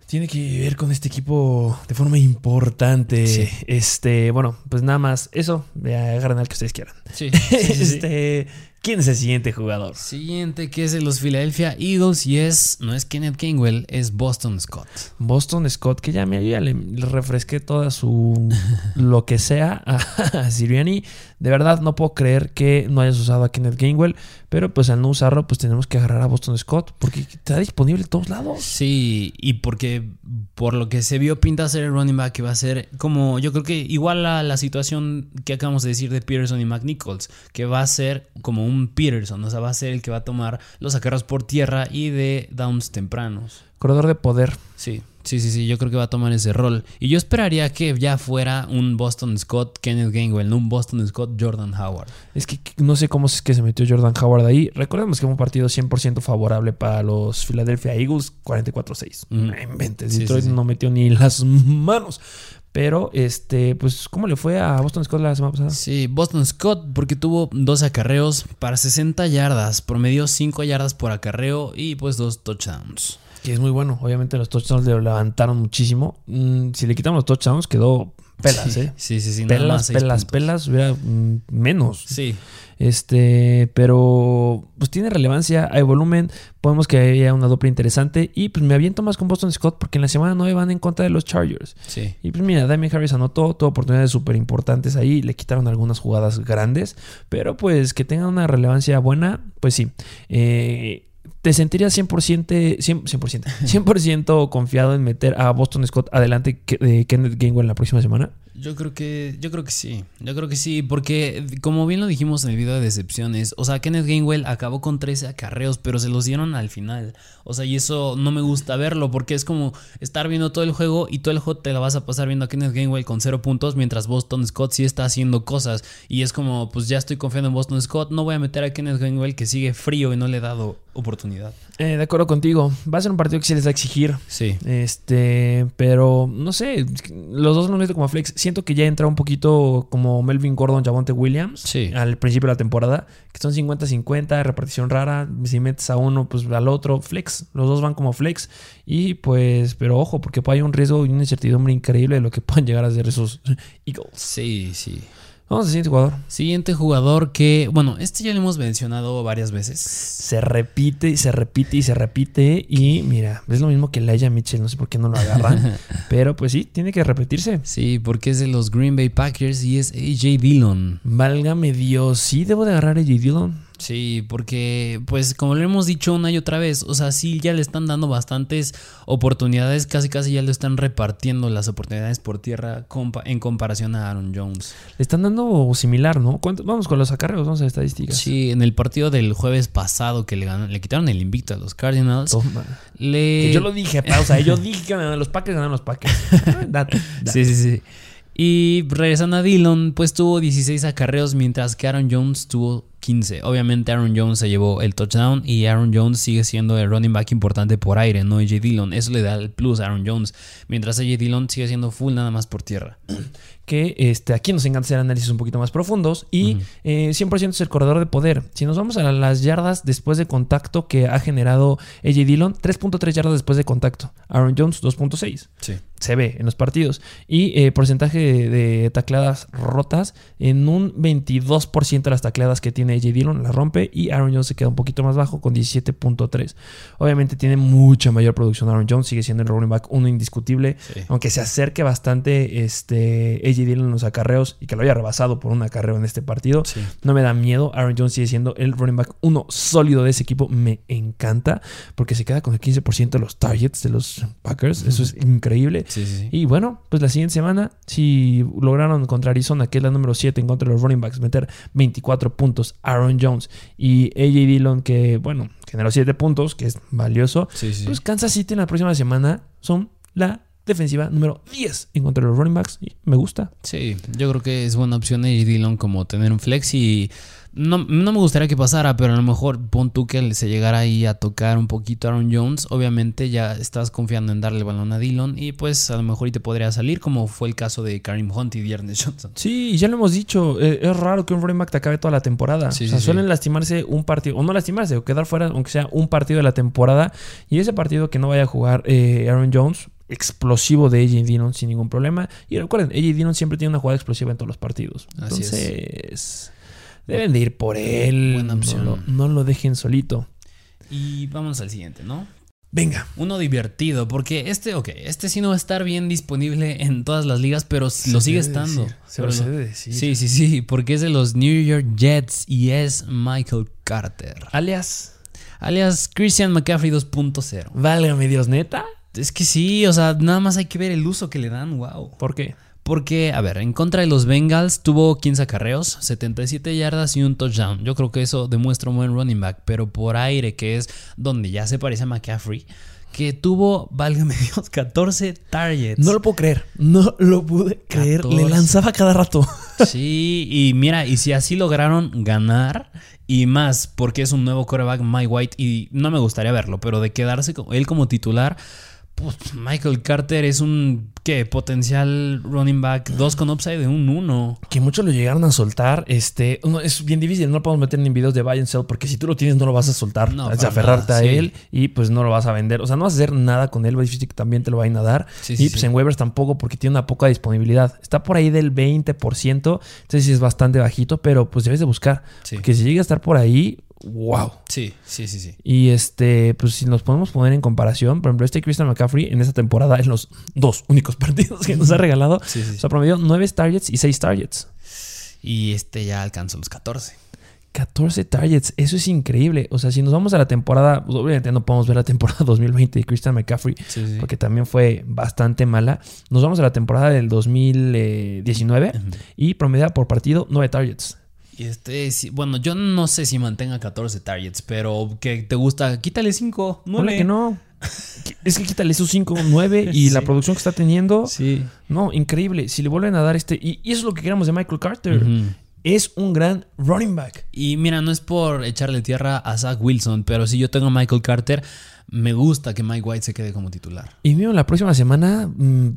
Speaker 1: Tiene que ver con este equipo de forma importante.
Speaker 2: Sí.
Speaker 1: Este, bueno, pues nada más eso. Agarren al que ustedes quieran.
Speaker 2: Sí.
Speaker 1: este, ¿quién es el siguiente jugador?
Speaker 2: Siguiente que es de los Philadelphia Eagles y es, no es Kenneth Gainwell, es Boston Scott.
Speaker 1: Boston Scott, que ya me ya le, le refresqué toda su lo que sea a, Siriani. De verdad no puedo creer que no hayas usado a Kenneth Gainwell, pero pues al no usarlo, pues tenemos que agarrar a Boston Scott porque está disponible en todos lados.
Speaker 2: Sí, y porque por lo que se vio pinta ser el running back que va a ser como yo creo que igual a la situación que acabamos de decir de Peterson y McNichols, que va a ser como un Peterson, o sea, va a ser el que va a tomar los acarreos por tierra y de downs tempranos.
Speaker 1: Corredor de poder.
Speaker 2: Sí, sí, sí, sí, yo creo que va a tomar ese rol. Y yo esperaría que ya fuera un Boston Scott Kenneth Gainwell, no un Boston Scott Jordan Howard.
Speaker 1: Es que no sé cómo es que se metió Jordan Howard ahí. Recordemos que fue un partido 100% favorable para los Philadelphia Eagles, 44-6.
Speaker 2: Ujú.
Speaker 1: No inventes,
Speaker 2: Sí,
Speaker 1: Detroit
Speaker 2: sí, sí.
Speaker 1: no metió ni las manos. Pero, este, pues, ¿cómo le fue a Boston Scott la semana pasada?
Speaker 2: Sí, Boston Scott porque tuvo dos acarreos para 60 yardas, promedió 5 yardas por acarreo y pues dos touchdowns.
Speaker 1: Que es muy bueno. Obviamente los touchdowns le levantaron muchísimo. Mm, si le quitamos los touchdowns, quedó pelas,
Speaker 2: sí,
Speaker 1: ¿eh?
Speaker 2: Sí, sí, sí.
Speaker 1: Pelas, pelas, pelas, hubiera mm, menos.
Speaker 2: Sí,
Speaker 1: Este, pero pues tiene relevancia, hay volumen, podemos que haya una dupla interesante y pues me aviento más con Boston Scott porque en la semana 9 van en contra de los Chargers.
Speaker 2: sí.
Speaker 1: Y pues mira, Damien Harris anotó, tuvo oportunidades súper importantes ahí, le quitaron algunas jugadas grandes, pero pues que tengan una relevancia buena, pues sí. Eh, ¿Te sentirías 100%, 100%, 100%, 100% confiado en meter a Boston Scott adelante de Kenneth Gainwell la próxima semana?
Speaker 2: Yo creo que, yo creo que sí, yo creo que sí, porque como bien lo dijimos en el video de decepciones, o sea, Kenneth Gainwell acabó con 13 acarreos, pero se los dieron al final, o sea, y eso no me gusta verlo, porque es como estar viendo todo el juego y todo el juego te la vas a pasar viendo a Kenneth Gainwell con cero puntos, mientras Boston Scott sí está haciendo cosas, y es como, pues ya estoy confiando en Boston Scott, no voy a meter a Kenneth Gainwell que sigue frío y no le he dado oportunidad.
Speaker 1: Eh, de acuerdo contigo, va a ser un partido que se les va a exigir.
Speaker 2: Sí.
Speaker 1: Este, pero no sé, los dos los meto como flex. Siento que ya entra un poquito como Melvin Gordon, Javonte Williams
Speaker 2: Sí.
Speaker 1: al principio de la temporada, que son 50-50, repartición rara. Si metes a uno, pues al otro, flex. Los dos van como flex. Y pues, pero ojo, porque hay un riesgo y una incertidumbre increíble de lo que puedan llegar a ser esos Eagles.
Speaker 2: Sí, sí.
Speaker 1: Vamos al siguiente jugador.
Speaker 2: Siguiente jugador que, bueno, este ya lo hemos mencionado varias veces.
Speaker 1: Se repite y se repite y se repite. Y mira, es lo mismo que Laia Mitchell. No sé por qué no lo agarran. pero pues sí, tiene que repetirse.
Speaker 2: Sí, porque es de los Green Bay Packers y es AJ Dillon.
Speaker 1: Válgame Dios, sí debo de agarrar a J. Dillon.
Speaker 2: Sí, porque pues como lo hemos dicho una y otra vez, o sea, sí ya le están dando bastantes oportunidades, casi casi ya le están repartiendo las oportunidades por tierra compa- en comparación a Aaron Jones.
Speaker 1: Le están dando similar, ¿no? ¿Cuánto- Vamos con los acarreos, vamos a estadísticas.
Speaker 2: Sí, en el partido del jueves pasado que le ganó- le quitaron el invicto a los Cardinals,
Speaker 1: Toma.
Speaker 2: le
Speaker 1: Que yo lo dije, pausa. Yo dije que los Packers, ganaron los Packers. Ah, dato.
Speaker 2: Sí, sí, sí. Y regresando a Dillon, pues tuvo 16 acarreos, mientras que Aaron Jones tuvo 15. Obviamente Aaron Jones se llevó el touchdown y Aaron Jones sigue siendo el running back importante por aire, no AJ Dillon. Eso le da el plus a Aaron Jones, mientras AJ Dillon sigue siendo full nada más por tierra.
Speaker 1: que este, aquí nos encanta hacer análisis un poquito más profundos y
Speaker 2: Ujú.
Speaker 1: eh, 100% es el corredor de poder. Si nos vamos a las yardas después de contacto que ha generado AJ Dillon, 3.3 yardas después de contacto. Aaron Jones, 2.6
Speaker 2: Sí.
Speaker 1: Se ve en los partidos. Y eh, porcentaje de, de tacleadas rotas, en un 22% de las tacleadas que tiene AJ Dillon la rompe y Aaron Jones se queda un poquito más bajo con 17.3. Obviamente tiene mucha mayor producción Aaron Jones, sigue siendo el running back uno indiscutible,
Speaker 2: Sí.
Speaker 1: aunque se acerque bastante este, AJ Dillon en los acarreos y que lo haya rebasado por un acarreo en este partido.
Speaker 2: Sí.
Speaker 1: No me da miedo. Aaron Jones sigue siendo el running back uno sólido de ese equipo. Me encanta porque se queda con el 15% de los targets de los Packers. Eso es increíble.
Speaker 2: Sí, sí, sí.
Speaker 1: Y bueno, pues la siguiente semana, si lograron contra Arizona, que es la número 7 en contra de los running backs, meter 24 puntos, Aaron Jones y AJ Dillon, que bueno, generó 7 puntos, que es valioso,
Speaker 2: sí.
Speaker 1: pues Kansas City en la próxima semana son la defensiva número 10 en contra de los running backs. Y me gusta.
Speaker 2: Sí, yo creo que es buena opción de Dillon como tener un flex y no, no me gustaría que pasara, pero a lo mejor pon tú que se llegara ahí a tocar un poquito a Aaron Jones. Obviamente ya estás confiando en darle el balón a Dillon y pues a lo mejor y te podría salir como fue el caso de Karim Hunt y Dearness Johnson.
Speaker 1: Sí, ya lo hemos dicho. eh, es raro que un running back te acabe toda la temporada.
Speaker 2: Sí,
Speaker 1: o sea,
Speaker 2: sí, sí.
Speaker 1: suelen lastimarse un partido, o no lastimarse, o quedar fuera, aunque sea un partido de la temporada. Y ese partido que no vaya a jugar eh, Aaron Jones, explosivo de AJ Dillon sin ningún problema. Y recuerden, AJ Dillon siempre tiene una jugada explosiva en todos los partidos.
Speaker 2: Así es.
Speaker 1: Entonces, deben de ir por él.
Speaker 2: Buena opción.
Speaker 1: No, lo- no lo dejen solito.
Speaker 2: Y vamos al siguiente, ¿no?
Speaker 1: Venga.
Speaker 2: Uno divertido, porque este, ok, este sí no va a estar bien disponible en todas las ligas, pero lo sigue estando. Lo-
Speaker 1: decir.
Speaker 2: Sí, sí, sí, porque es de los New York Jets y es Michael Carter.
Speaker 1: Alias,
Speaker 2: Alias Christian McCaffrey 2.0.
Speaker 1: válgame Dios, neta.
Speaker 2: Es que sí, o sea, nada más hay que ver el uso que le dan, wow.
Speaker 1: ¿Por qué?
Speaker 2: Porque, a ver, en contra de los Bengals tuvo 15 acarreos, 77 yardas y un touchdown. Yo creo que eso demuestra un buen running back, pero por aire, que es donde ya se parece a McCaffrey, que tuvo, válgame Dios, 14 targets.
Speaker 1: No lo puedo creer. No lo pude creer. Le
Speaker 2: 14.
Speaker 1: lanzaba cada rato.
Speaker 2: Sí, y mira, y si así lograron ganar, y más porque es un nuevo quarterback, Mike White, y no me gustaría verlo, pero de quedarse con él como titular, pues Michael Carter es un, ¿qué? Potencial running back 2 con upside de un 1.
Speaker 1: que muchos lo llegaron a soltar. Este, es bien difícil, no lo podemos meter en videos de buy and sell porque si tú lo tienes no lo vas a soltar,
Speaker 2: No,
Speaker 1: es aferrarte
Speaker 2: nada,
Speaker 1: a
Speaker 2: sí.
Speaker 1: él y pues no lo vas a vender. O sea, no vas a hacer nada con él, va difícil que también te lo vayan a dar.
Speaker 2: Sí,
Speaker 1: y
Speaker 2: sí,
Speaker 1: pues en waivers tampoco porque tiene una poca disponibilidad. Está por ahí del 20%, entonces sí es bastante bajito, pero pues debes de buscar.
Speaker 2: Sí.
Speaker 1: Que si llega a estar por ahí, wow.
Speaker 2: Sí, sí, sí, sí.
Speaker 1: Y este, pues si nos podemos poner en comparación, por ejemplo, este Christian McCaffrey en esta temporada, en los dos únicos partidos que nos ha regalado,
Speaker 2: Sí, sí.
Speaker 1: o sea, promedió 9 targets y 6 targets.
Speaker 2: Y este ya alcanzó los 14.
Speaker 1: 14 targets, eso es increíble. O sea, si nos vamos a la temporada, pues, obviamente no podemos ver la temporada 2020 de Christian McCaffrey,
Speaker 2: Sí, sí.
Speaker 1: porque también fue bastante mala. Nos vamos a la temporada del 2019
Speaker 2: Ujú.
Speaker 1: y promedia por partido 9 targets.
Speaker 2: Este, bueno, yo no sé si mantenga 14 targets, pero que te gusta, quítale 5,
Speaker 1: Ponle
Speaker 2: 9.
Speaker 1: que no. Es que quítale esos 5, 9 y la producción que está teniendo.
Speaker 2: Sí.
Speaker 1: No, increíble. Si le vuelven a dar este. Y, y eso es lo que queremos de Michael Carter. Es un gran running back.
Speaker 2: Y mira, no es por echarle tierra a Zach Wilson, pero si yo tengo a Michael Carter, me gusta que Mike White se quede como titular.
Speaker 1: Y mío, la próxima semana mm,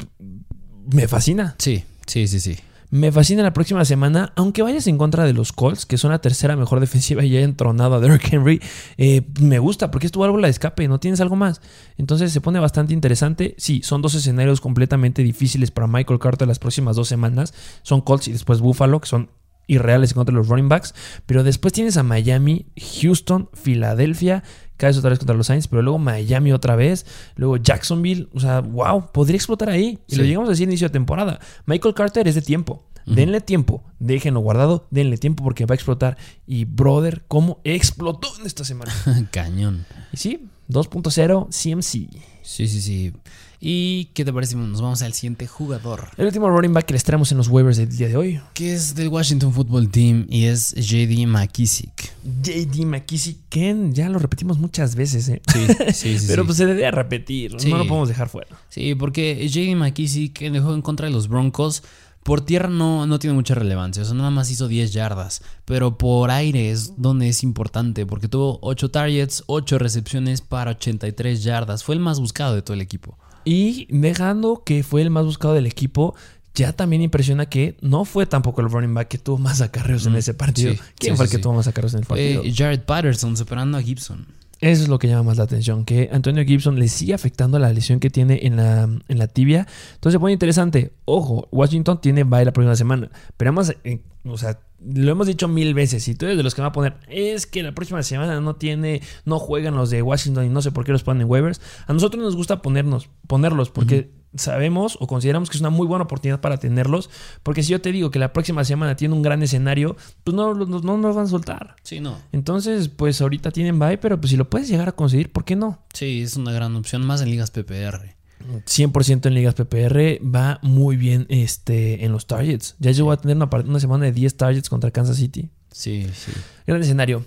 Speaker 1: me fascina.
Speaker 2: Sí, sí, sí, sí.
Speaker 1: Me fascina la próxima semana, aunque vayas en contra de los Colts, que son la tercera mejor defensiva y ya entronado a Derrick Henry, eh, me gusta porque es tu válvula de escape, no tienes algo más. Entonces se pone bastante interesante. Sí, son dos escenarios completamente difíciles para Michael Carter las próximas dos semanas. Son Colts y después Buffalo, que son irreales en contra de los running backs. Pero después tienes a Miami, Houston, Filadelfia, caes otra vez contra los Saints, pero luego Miami otra vez, luego Jacksonville. O sea, wow, podría explotar ahí. Y
Speaker 2: Sí.
Speaker 1: lo llegamos a decir inicio de temporada. Michael Carter es de tiempo. Denle tiempo, déjenlo guardado, denle tiempo porque va a explotar. Y brother, ¿cómo explotó en esta semana?
Speaker 2: Cañón.
Speaker 1: y sí, 2.0 CMC.
Speaker 2: Sí, sí, sí. ¿Y qué te parece? Nos vamos al siguiente jugador,
Speaker 1: El último running back que les traemos en los waivers del día de hoy.
Speaker 2: que es del Washington Football Team y es JD McKissick.
Speaker 1: JD McKissick, Ken, ya lo repetimos muchas veces, ¿eh?
Speaker 2: Sí, sí, sí.
Speaker 1: Pero
Speaker 2: sí.
Speaker 1: pues se debe repetir,
Speaker 2: Sí.
Speaker 1: no lo podemos dejar fuera.
Speaker 2: Sí, porque JD McKissick en el juego en contra de los Broncos, por tierra no, no tiene mucha relevancia. O sea, nada más hizo 10 yardas. Pero por aire es donde es importante, porque tuvo 8 targets, 8 recepciones para 83 yardas. Fue el más buscado de todo el equipo.
Speaker 1: Y dejando que fue el más buscado del equipo, Ya también impresiona que no fue tampoco el running back que tuvo más acarreos en ese partido.
Speaker 2: sí,
Speaker 1: ¿Quién
Speaker 2: sí,
Speaker 1: fue
Speaker 2: sí,
Speaker 1: el que tuvo más acarreos en el partido?
Speaker 2: Eh, Jared Patterson superando a Gibson.
Speaker 1: Eso es lo que llama más la atención, que Antonio Gibson le sigue afectando la lesión que tiene en la, en la tibia. Entonces se pone interesante. Ojo, Washington tiene bye la próxima semana. Pero además, eh, o sea, lo hemos dicho mil veces. Si tú eres de los que van a poner, es que la próxima semana no tiene, no juegan los de Washington y no sé por qué los ponen en waivers. A nosotros nos gusta ponernos, ponerlos porque sabemos o consideramos que es una muy buena oportunidad para tenerlos. Porque si yo te digo que la próxima semana tiene un gran escenario, pues no, no, no nos van a soltar.
Speaker 2: Sí, no.
Speaker 1: Entonces, pues ahorita tienen bye, pero pues si lo puedes llegar a conseguir, ¿por qué no?
Speaker 2: Sí, es una gran opción, más en ligas PPR.
Speaker 1: 100% en ligas PPR va muy bien este, en los targets. Ya llegó a tener una, una semana de 10 targets contra Kansas City.
Speaker 2: Sí, sí.
Speaker 1: Gran escenario.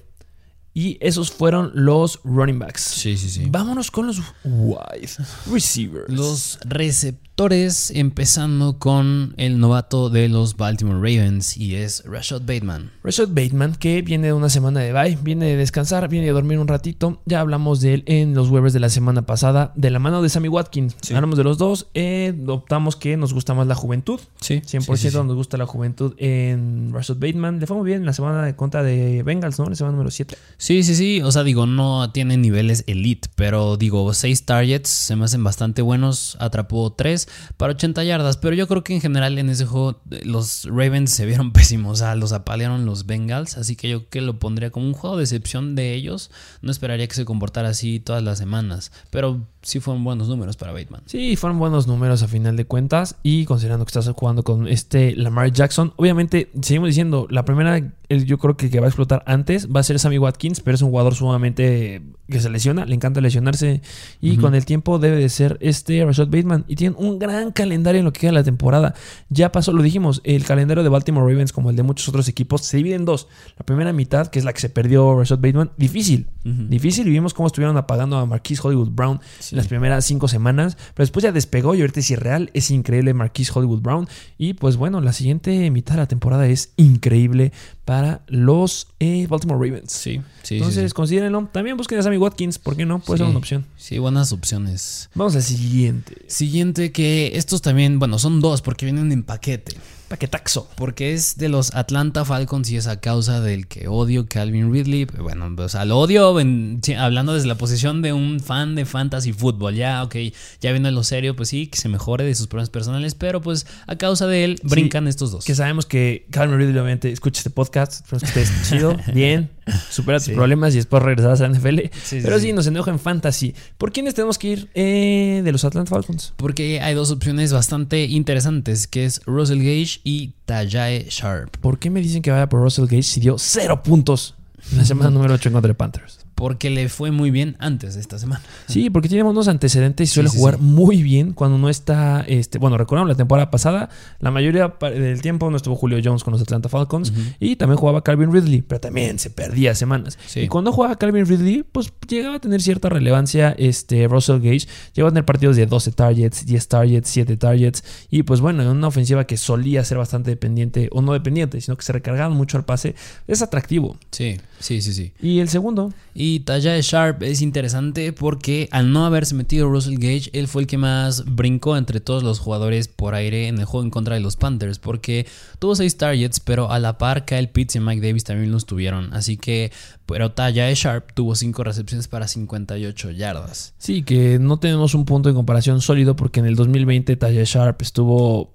Speaker 1: Y esos fueron los running backs.
Speaker 2: Sí, sí, sí.
Speaker 1: Vámonos con los wide receivers.
Speaker 2: Los receptores, empezando con el novato de los Baltimore Ravens y es Rashad Bateman.
Speaker 1: Rashad Bateman, que viene de una semana de bye, viene de descansar, viene de dormir un ratito. Ya hablamos de él en los waivers de la semana pasada, de la mano de Sammy Watkins.
Speaker 2: Sí.
Speaker 1: Hablamos de los dos. eh, optamos que nos gusta más la juventud.
Speaker 2: Sí,
Speaker 1: 100% nos gusta la juventud en Rashad Bateman. Le fue muy bien en la semana de contra de Bengals, ¿no? La semana número 7.
Speaker 2: Sí, sí, sí. O sea, digo, no tiene niveles elite, pero digo, seis targets se me hacen bastante buenos. Atrapó tres para 80 yardas, pero yo creo que en general en ese juego eh, los Ravens se vieron pésimos. O sea, los apalearon los Bengals, así que yo que lo pondría como un juego de excepción de ellos. No esperaría que se comportara así todas las semanas, pero sí fueron buenos números para Bateman.
Speaker 1: Sí, fueron buenos números a final de cuentas. Y considerando que estás jugando con este Lamar Jackson, obviamente, seguimos diciendo, la primera, yo creo que, que va a explotar antes va a ser Sammy Watkins, pero es un jugador sumamente que se lesiona, le encanta lesionarse. Y con el tiempo debe de ser este Rashad Bateman. Y tienen un gran calendario en lo que queda de la temporada. Ya pasó, lo dijimos, el calendario de Baltimore Ravens, como el de muchos otros equipos, se divide en dos. La primera mitad, que es la que se perdió Rashad Bateman, difícil. Difícil y vimos cómo estuvieron apagando a Marquise Hollywood Brown
Speaker 2: Sí.
Speaker 1: en las primeras cinco semanas, pero después ya despegó y ahorita es irreal, es increíble Marquise Hollywood Brown y pues bueno, la siguiente mitad de la temporada es increíble para los eh, Baltimore Ravens.
Speaker 2: Sí, sí.
Speaker 1: Entonces,
Speaker 2: sí, sí.
Speaker 1: considérenlo. También busquen a Sammy Watkins, ¿por qué no? Puede ser una opción.
Speaker 2: Sí, buenas opciones.
Speaker 1: Vamos al siguiente.
Speaker 2: Siguiente que estos también, bueno, son dos porque vienen en paquete.
Speaker 1: Paquetaxo.
Speaker 2: Porque es de los Atlanta Falcons y es a causa del que odio Calvin Ridley. Bueno, o sea, lo odio en- hablando desde la posición de un fan de fantasy fútbol. Ya, ok, ya viendo lo serio, pues sí, que se mejore de sus problemas personales. Pero pues a causa de él brincan estos dos.
Speaker 1: Que sabemos que Calvin Ridley obviamente escucha este podcast, que estés chido, bien, supera tus
Speaker 2: Sí.
Speaker 1: problemas y después regresarás a la NFL.
Speaker 2: Sí,
Speaker 1: Pero sí,
Speaker 2: sí.
Speaker 1: nos enoja en fantasy. ¿Por quiénes tenemos que ir eh, de los Atlanta Falcons?
Speaker 2: Porque hay dos opciones bastante interesantes, que es Russell Gage y Tajae Sharp.
Speaker 1: ¿Por qué me dicen que vaya por Russell Gage si dio cero puntos en la semana número 8 en contra de Panthers?
Speaker 2: Porque le fue muy bien antes de esta semana.
Speaker 1: Sí, porque tiene unos antecedentes y suele
Speaker 2: sí,
Speaker 1: jugar
Speaker 2: sí.
Speaker 1: muy bien cuando no está. Este, bueno, recordamos la temporada pasada, la mayoría del tiempo no estuvo Julio Jones con los Atlanta Falcons y también jugaba Calvin Ridley, pero también se perdía semanas. Y cuando jugaba Calvin Ridley, pues llegaba a tener cierta relevancia este Russell Gage. Llegó a tener partidos de 12 targets, 10 targets, 7 targets. Y pues bueno, en una ofensiva que solía ser bastante dependiente, o no dependiente, sino que se recargaban mucho al pase, es atractivo.
Speaker 2: Sí, sí, sí, sí.
Speaker 1: Y el segundo,
Speaker 2: Y Tajae Sharp es interesante porque al no haberse metido Russell Gage, él fue el que más brincó entre todos los jugadores por aire en el juego en contra de los Panthers, porque tuvo 6 targets, pero a la par Kyle Pitts y Mike Davis también los tuvieron. Así que, pero Tajae Sharp tuvo 5 recepciones para 58 yardas.
Speaker 1: Sí, que no tenemos un punto de comparación sólido porque en el 2020 Taja Sharp estuvo,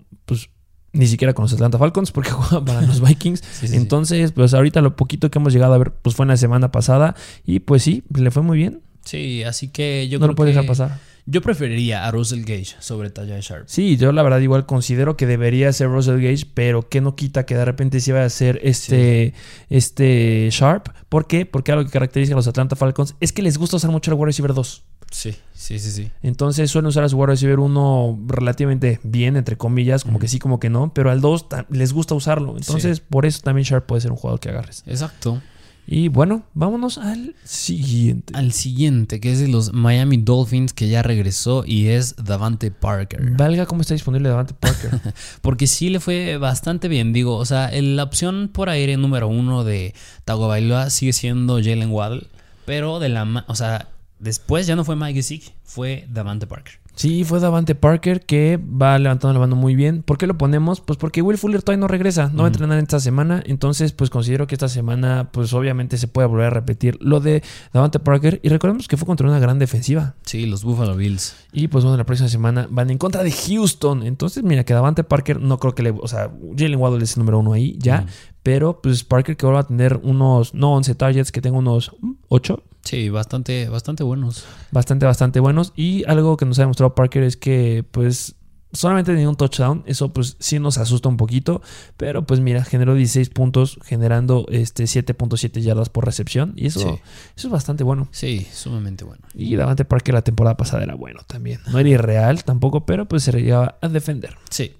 Speaker 1: ni siquiera con los Atlanta Falcons porque jugaba para los Vikings.
Speaker 2: Sí, sí, sí.
Speaker 1: Entonces, pues ahorita lo poquito que hemos llegado a ver, pues fue en la semana pasada y pues sí, le fue muy bien.
Speaker 2: Sí, así que yo
Speaker 1: no
Speaker 2: creo
Speaker 1: lo puede
Speaker 2: que
Speaker 1: dejar pasar.
Speaker 2: Yo preferiría a Russell Gage sobre Tajae Sharp.
Speaker 1: Sí, yo la verdad igual considero que debería ser Russell Gage, pero que no quita que de repente sí vaya a ser este, este Sharp. ¿Por qué? Porque algo que caracteriza a los Atlanta Falcons es que les gusta usar mucho el wide receiver 2.
Speaker 2: Sí, sí, sí, sí.
Speaker 1: Entonces suelen usar a su wide receiver 1 relativamente bien, entre comillas, como que sí, como que no, pero al 2 les gusta usarlo. Entonces, por eso también Sharp puede ser un jugador que agarres.
Speaker 2: Exacto.
Speaker 1: Y bueno, vámonos al siguiente.
Speaker 2: Al siguiente, que es de los Miami Dolphins, que ya regresó y es Davante Parker.
Speaker 1: Valga cómo está disponible Davante Parker.
Speaker 2: Porque sí le fue bastante bien. Digo, o sea, la opción por aire número uno de Tagovailoa sigue siendo Jalen Waddle. Pero de la... O sea, después ya no fue Mike Gesicki, fue Davante Parker.
Speaker 1: Sí, fue Davante Parker que va levantando la mano muy bien. ¿Por qué lo ponemos? Pues porque Will Fuller todavía no regresa, no va a entrenar esta semana. Entonces, pues considero que esta semana, pues obviamente se puede volver a repetir lo de Davante Parker. Y recordemos que fue contra una gran defensiva.
Speaker 2: Sí, los Buffalo Bills.
Speaker 1: Y pues bueno, la próxima semana van en contra de Houston. Entonces, mira, que Davante Parker no creo que le. O sea, Jalen Waddle es el número uno ahí, ya. Pero pues Parker que vuelva a tener unos, no 11 targets, que tenga unos 8.
Speaker 2: Sí, bastante, bastante buenos.
Speaker 1: Bastante, bastante buenos. Y algo que nos ha demostrado Parker es que pues solamente tenía un touchdown. Eso pues sí nos asusta un poquito. Pero pues mira, generó 16 puntos, generando este 7.7 yardas por recepción. Y eso, eso es bastante bueno.
Speaker 2: Sí, sumamente bueno.
Speaker 1: Y Davante Parker la temporada pasada era bueno también. No era irreal tampoco, pero pues se llegaba a defender.
Speaker 2: Sí.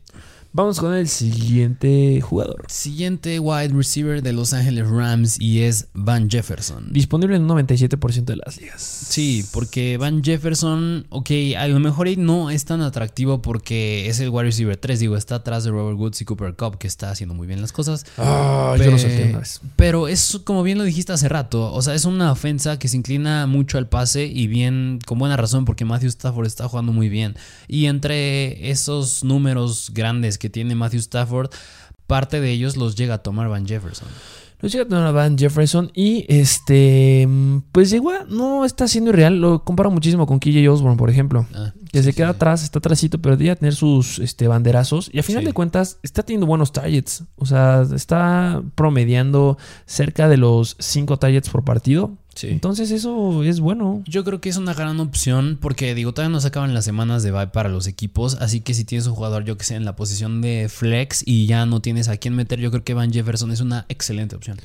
Speaker 1: Vamos con el siguiente jugador.
Speaker 2: Siguiente wide receiver de Los Ángeles Rams y es Van Jefferson.
Speaker 1: Disponible en un 97% de las ligas.
Speaker 2: Sí, porque Van Jefferson, ok, a lo mejor no es tan atractivo porque es el wide receiver 3, digo, está atrás de Robert Woods y Cooper Cup, que está haciendo muy bien las cosas.
Speaker 1: Ah, yo lo solté una vez.
Speaker 2: Pero es como bien lo dijiste hace rato, o sea, es una ofensa que se inclina mucho al pase y bien, con buena razón, porque Matthew Stafford está jugando muy bien. Y entre esos números grandes que tiene Matthew Stafford, parte de ellos los llega a tomar Van Jefferson.
Speaker 1: Los llega a tomar Van Jefferson y este, pues igual no está siendo irreal. Lo comparo muchísimo con KJ Osborne, por ejemplo.
Speaker 2: Ah,
Speaker 1: que
Speaker 2: sí,
Speaker 1: se queda
Speaker 2: sí.
Speaker 1: atrás, está atrásito, pero debería tener sus este, banderazos. Y a final
Speaker 2: Sí.
Speaker 1: de cuentas, está teniendo buenos targets. O sea, está promediando cerca de los 5 targets por partido.
Speaker 2: Sí.
Speaker 1: Entonces, eso es bueno.
Speaker 2: Yo creo que es una gran opción porque digo, todavía no se acaban las semanas de bye para los equipos, así que si tienes un jugador yo que sé en la posición de flex y ya no tienes a quién meter, yo creo que Van Jefferson es una excelente opción.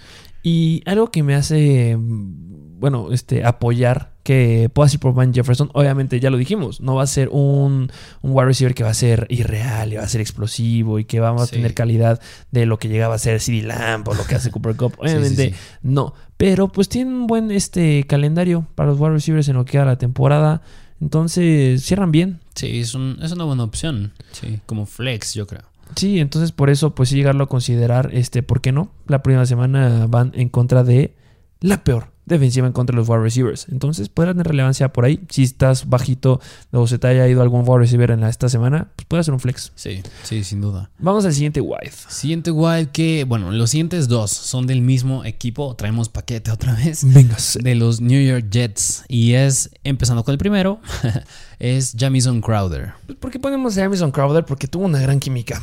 Speaker 1: Y algo que me hace, bueno, este, apoyar que puedas ir por Van Jefferson, obviamente ya lo dijimos, no va a ser un, un wide receiver que va a ser irreal y va a ser explosivo y que va a
Speaker 2: Sí.
Speaker 1: tener calidad de lo que llegaba a ser CD Lamb o lo que hace Cooper Cup.
Speaker 2: Sí,
Speaker 1: Obviamente
Speaker 2: sí.
Speaker 1: no, pero pues tiene un buen este, calendario para los wide receivers en lo que queda la temporada. Entonces cierran bien.
Speaker 2: Sí, es, un- es una buena opción. Sí, como flex, yo creo.
Speaker 1: Sí, entonces por eso, pues sí llegarlo a considerar, este, ¿por qué no? La primera semana van en contra de la peor defensiva en contra de los wide receivers. Entonces puede tener relevancia por ahí. Si estás bajito o se te haya ido algún wide receiver en la- esta semana, pues puede ser un flex.
Speaker 2: Sí, sí, sin duda.
Speaker 1: Vamos al siguiente wide.
Speaker 2: Siguiente wild que, bueno, los siguientes dos son del mismo equipo. Traemos paquete otra vez.
Speaker 1: Venga.
Speaker 2: De los New York Jets. Y es, empezando con el primero, es Jamison Crowder.
Speaker 1: ¿Por qué ponemos a Jamison Crowder? Porque tuvo una gran química.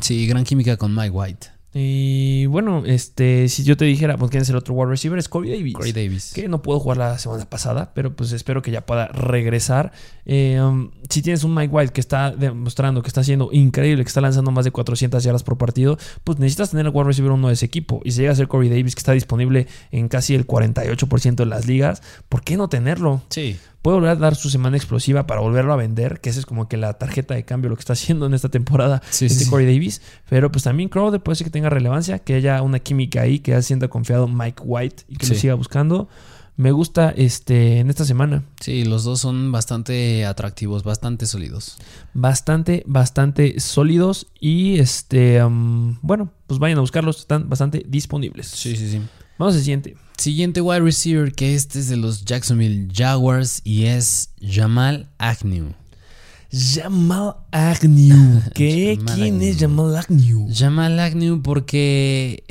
Speaker 2: Sí, gran química con Mike White.
Speaker 1: Y bueno, este, si yo te dijera, pues quién es el otro wide receiver, es Corey Davis.
Speaker 2: Corey Davis.
Speaker 1: que no pudo jugar la semana pasada, pero pues espero que ya pueda regresar. Eh, um, si tienes un Mike White que está demostrando que está siendo increíble, que está lanzando más de 400 yardas por partido, pues necesitas tener el wide receiver uno de ese equipo. Y si llega a ser Corey Davis, que está disponible en casi el 48% de las ligas, ¿por qué no tenerlo?
Speaker 2: Sí,
Speaker 1: Puede volver a dar su semana explosiva para volverlo a vender, que esa es como que la tarjeta de cambio, lo que está haciendo en esta temporada
Speaker 2: Sí,
Speaker 1: este
Speaker 2: sí.
Speaker 1: Corey Davis. Pero pues también Crowder puede ser que tenga relevancia, que haya una química ahí, que ya sienta confiado Mike White y que lo siga buscando. Me gusta este en esta semana.
Speaker 2: sí, los dos son bastante atractivos, bastante sólidos.
Speaker 1: Bastante, bastante sólidos. Y este, um, bueno, pues vayan a buscarlos, están bastante disponibles.
Speaker 2: Sí, sí, sí.
Speaker 1: Vamos al siguiente.
Speaker 2: Siguiente wide receiver que este es de los Jacksonville Jaguars y es Jamal Agnew.
Speaker 1: Jamal Agnew. ¿Qué?
Speaker 2: Jamal
Speaker 1: ¿Quién
Speaker 2: Agnew.
Speaker 1: es Jamal Agnew?
Speaker 2: Jamal Agnew porque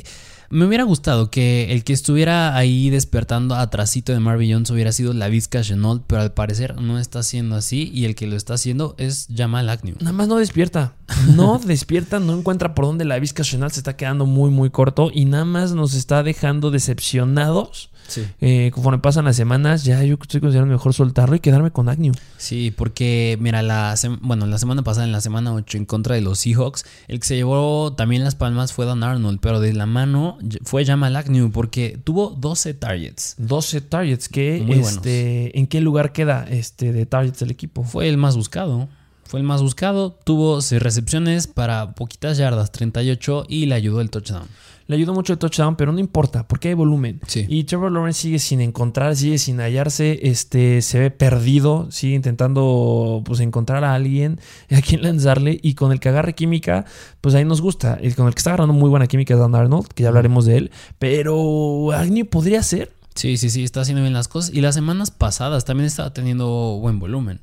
Speaker 2: me hubiera gustado que el que estuviera ahí despertando atrasito de Marvin Jones hubiera sido la Vizca Chenault, pero al parecer no está siendo así y el que lo está haciendo es Jamal Agnew.
Speaker 1: Nada más no despierta. No despierta, no encuentra por dónde la Vizca Nacional se está quedando muy, muy corto y nada más nos está dejando decepcionados.
Speaker 2: Sí.
Speaker 1: Eh, conforme pasan las semanas, ya yo estoy considerando mejor soltarlo y quedarme con Agnew.
Speaker 2: Sí, porque mira, la bueno, la semana pasada, en la semana 8, en contra de los Seahawks, el que se llevó también las palmas fue Don Arnold, pero de la mano fue Jamal Agnew porque tuvo 12 targets.
Speaker 1: 12 targets. ¿qué,
Speaker 2: Muy buenos.
Speaker 1: este, ¿En qué lugar queda este, de targets del equipo?
Speaker 2: Fue el más buscado. Fue el más buscado, tuvo 6 recepciones para poquitas yardas, 38, y le ayudó el touchdown.
Speaker 1: Le ayudó mucho el touchdown, pero no importa, porque hay volumen.
Speaker 2: Sí.
Speaker 1: Y Trevor Lawrence sigue sin encontrar, sigue sin hallarse, este, se ve perdido, sigue intentando pues encontrar a alguien a quien lanzarle y con el que agarre química, pues ahí nos gusta. Y con el que está agarrando muy buena química es Dan Arnold, que ya hablaremos de él, pero Agnew podría ser.
Speaker 2: Sí, sí, sí, está haciendo bien las cosas. Y las semanas pasadas también estaba teniendo buen volumen.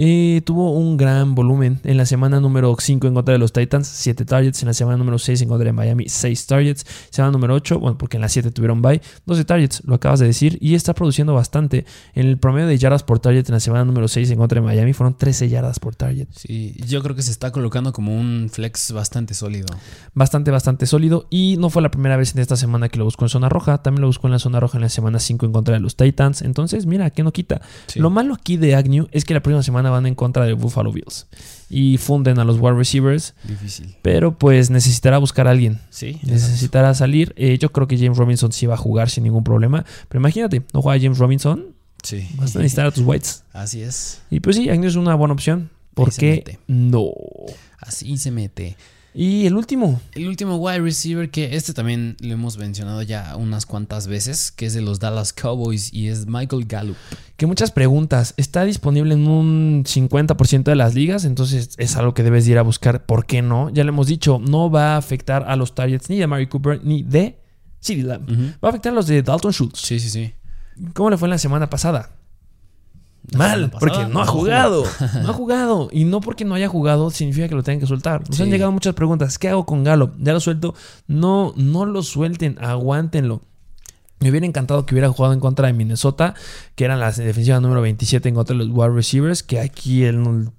Speaker 1: Eh, tuvo un gran volumen en la semana número 5 en contra de los Titans, 7 targets. En la semana número 6 en contra de Miami, 6 targets. Semana número 8, bueno, porque en la 7 tuvieron bye, 12 targets, lo acabas de decir. Y está produciendo bastante. En el promedio de yardas por target en la semana número 6 en contra de Miami fueron 13 yardas por target.
Speaker 2: Sí, yo creo que se está colocando como un flex bastante sólido.
Speaker 1: Bastante, bastante sólido. Y no fue la primera vez en esta semana que lo buscó en zona roja. También lo buscó en la zona roja en la semana 5 en contra de los Titans. Entonces, mira, que no quita.
Speaker 2: Sí.
Speaker 1: Lo malo aquí de Agnew es que la próxima semana van en contra de Buffalo Bills. Y funden a los wide receivers.
Speaker 2: Difícil.
Speaker 1: Pero pues necesitará buscar a alguien.
Speaker 2: Sí.
Speaker 1: Necesitará salir. Eh, yo creo que James Robinson sí va a jugar sin ningún problema. Pero imagínate, no juega James Robinson.
Speaker 2: Sí.
Speaker 1: Vas a necesitar a tus whites.
Speaker 2: Así es.
Speaker 1: Y pues sí, Agnew es una buena opción. ¿Por qué
Speaker 2: mete.
Speaker 1: no?
Speaker 2: Así se mete.
Speaker 1: Y el último.
Speaker 2: El último wide receiver que este también lo hemos mencionado ya unas cuantas veces, que es de los Dallas Cowboys y es Michael Gallup.
Speaker 1: Que muchas preguntas. Está disponible en un 50% de las ligas, entonces es algo que debes ir a buscar. ¿Por qué no? Ya le hemos dicho, no va a afectar a los targets ni de Mary Cooper ni de Lamb.
Speaker 2: Ujú.
Speaker 1: Va a afectar a los de Dalton Schultz.
Speaker 2: Sí, sí, sí.
Speaker 1: ¿Cómo le fue en la semana pasada? Mal, porque no ha jugado. No ha jugado. Y no porque no haya jugado significa que lo tengan que soltar. Nos
Speaker 2: Sí.
Speaker 1: han llegado muchas preguntas. ¿Qué hago con Galo? Ya lo suelto. No, no lo suelten. Aguántenlo. Me hubiera encantado que hubiera jugado en contra de Minnesota, que eran la defensiva número 27 en contra de los wide receivers, que aquí el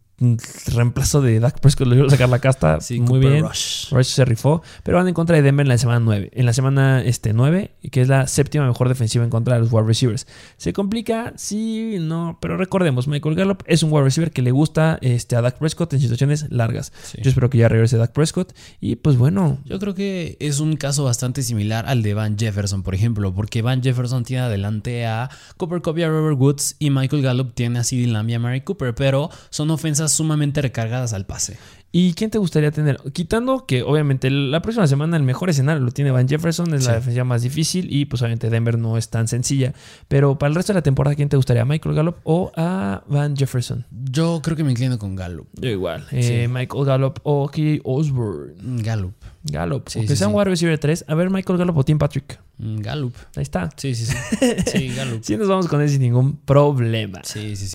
Speaker 1: reemplazo de Dak Prescott lo iba a sacar la casta
Speaker 2: Sí,
Speaker 1: muy
Speaker 2: Cooper
Speaker 1: bien.
Speaker 2: Rush.
Speaker 1: Rush se rifó, pero van en contra de Denver en la semana 9. En la semana este, 9, que es la séptima mejor defensiva en contra de los wide receivers. ¿Se complica? Sí, no, pero recordemos, Michael Gallup es un wide receiver que le gusta este, a Dak Prescott en situaciones largas.
Speaker 2: Sí.
Speaker 1: Yo espero que ya regrese Dak Prescott. Y pues bueno,
Speaker 2: Yo creo que es un caso bastante similar al de Van Jefferson, por ejemplo, porque Van Jefferson tiene adelante a Cooper Cup y a Robert Woods y Michael Gallup tiene a CeeDee Lamb y a Mary Cooper, pero son ofensas sumamente recargadas al pase.
Speaker 1: ¿y quién te gustaría tener? Quitando que obviamente la próxima semana el mejor escenario lo tiene Van Jefferson, es la
Speaker 2: Sí.
Speaker 1: defensiva más difícil y pues obviamente Denver no es tan sencilla. Pero para el resto de la temporada, ¿quién te gustaría? ¿Michael Gallup o a Van Jefferson?
Speaker 2: Yo creo que me inclino con Gallup.
Speaker 1: Yo igual. Eh, Michael Gallup o KJ Osborne.
Speaker 2: Mm, Gallup.
Speaker 1: Gallup.
Speaker 2: Sí,
Speaker 1: Aunque
Speaker 2: sí,
Speaker 1: sea un
Speaker 2: sí.
Speaker 1: wide receiver 3. A ver, Michael Gallup o Tim Patrick.
Speaker 2: Mm, Gallup.
Speaker 1: Ahí está.
Speaker 2: Sí, sí, sí. Sí, Gallup.
Speaker 1: Sí, nos vamos con él sin ningún problema.
Speaker 2: Sí, sí, sí.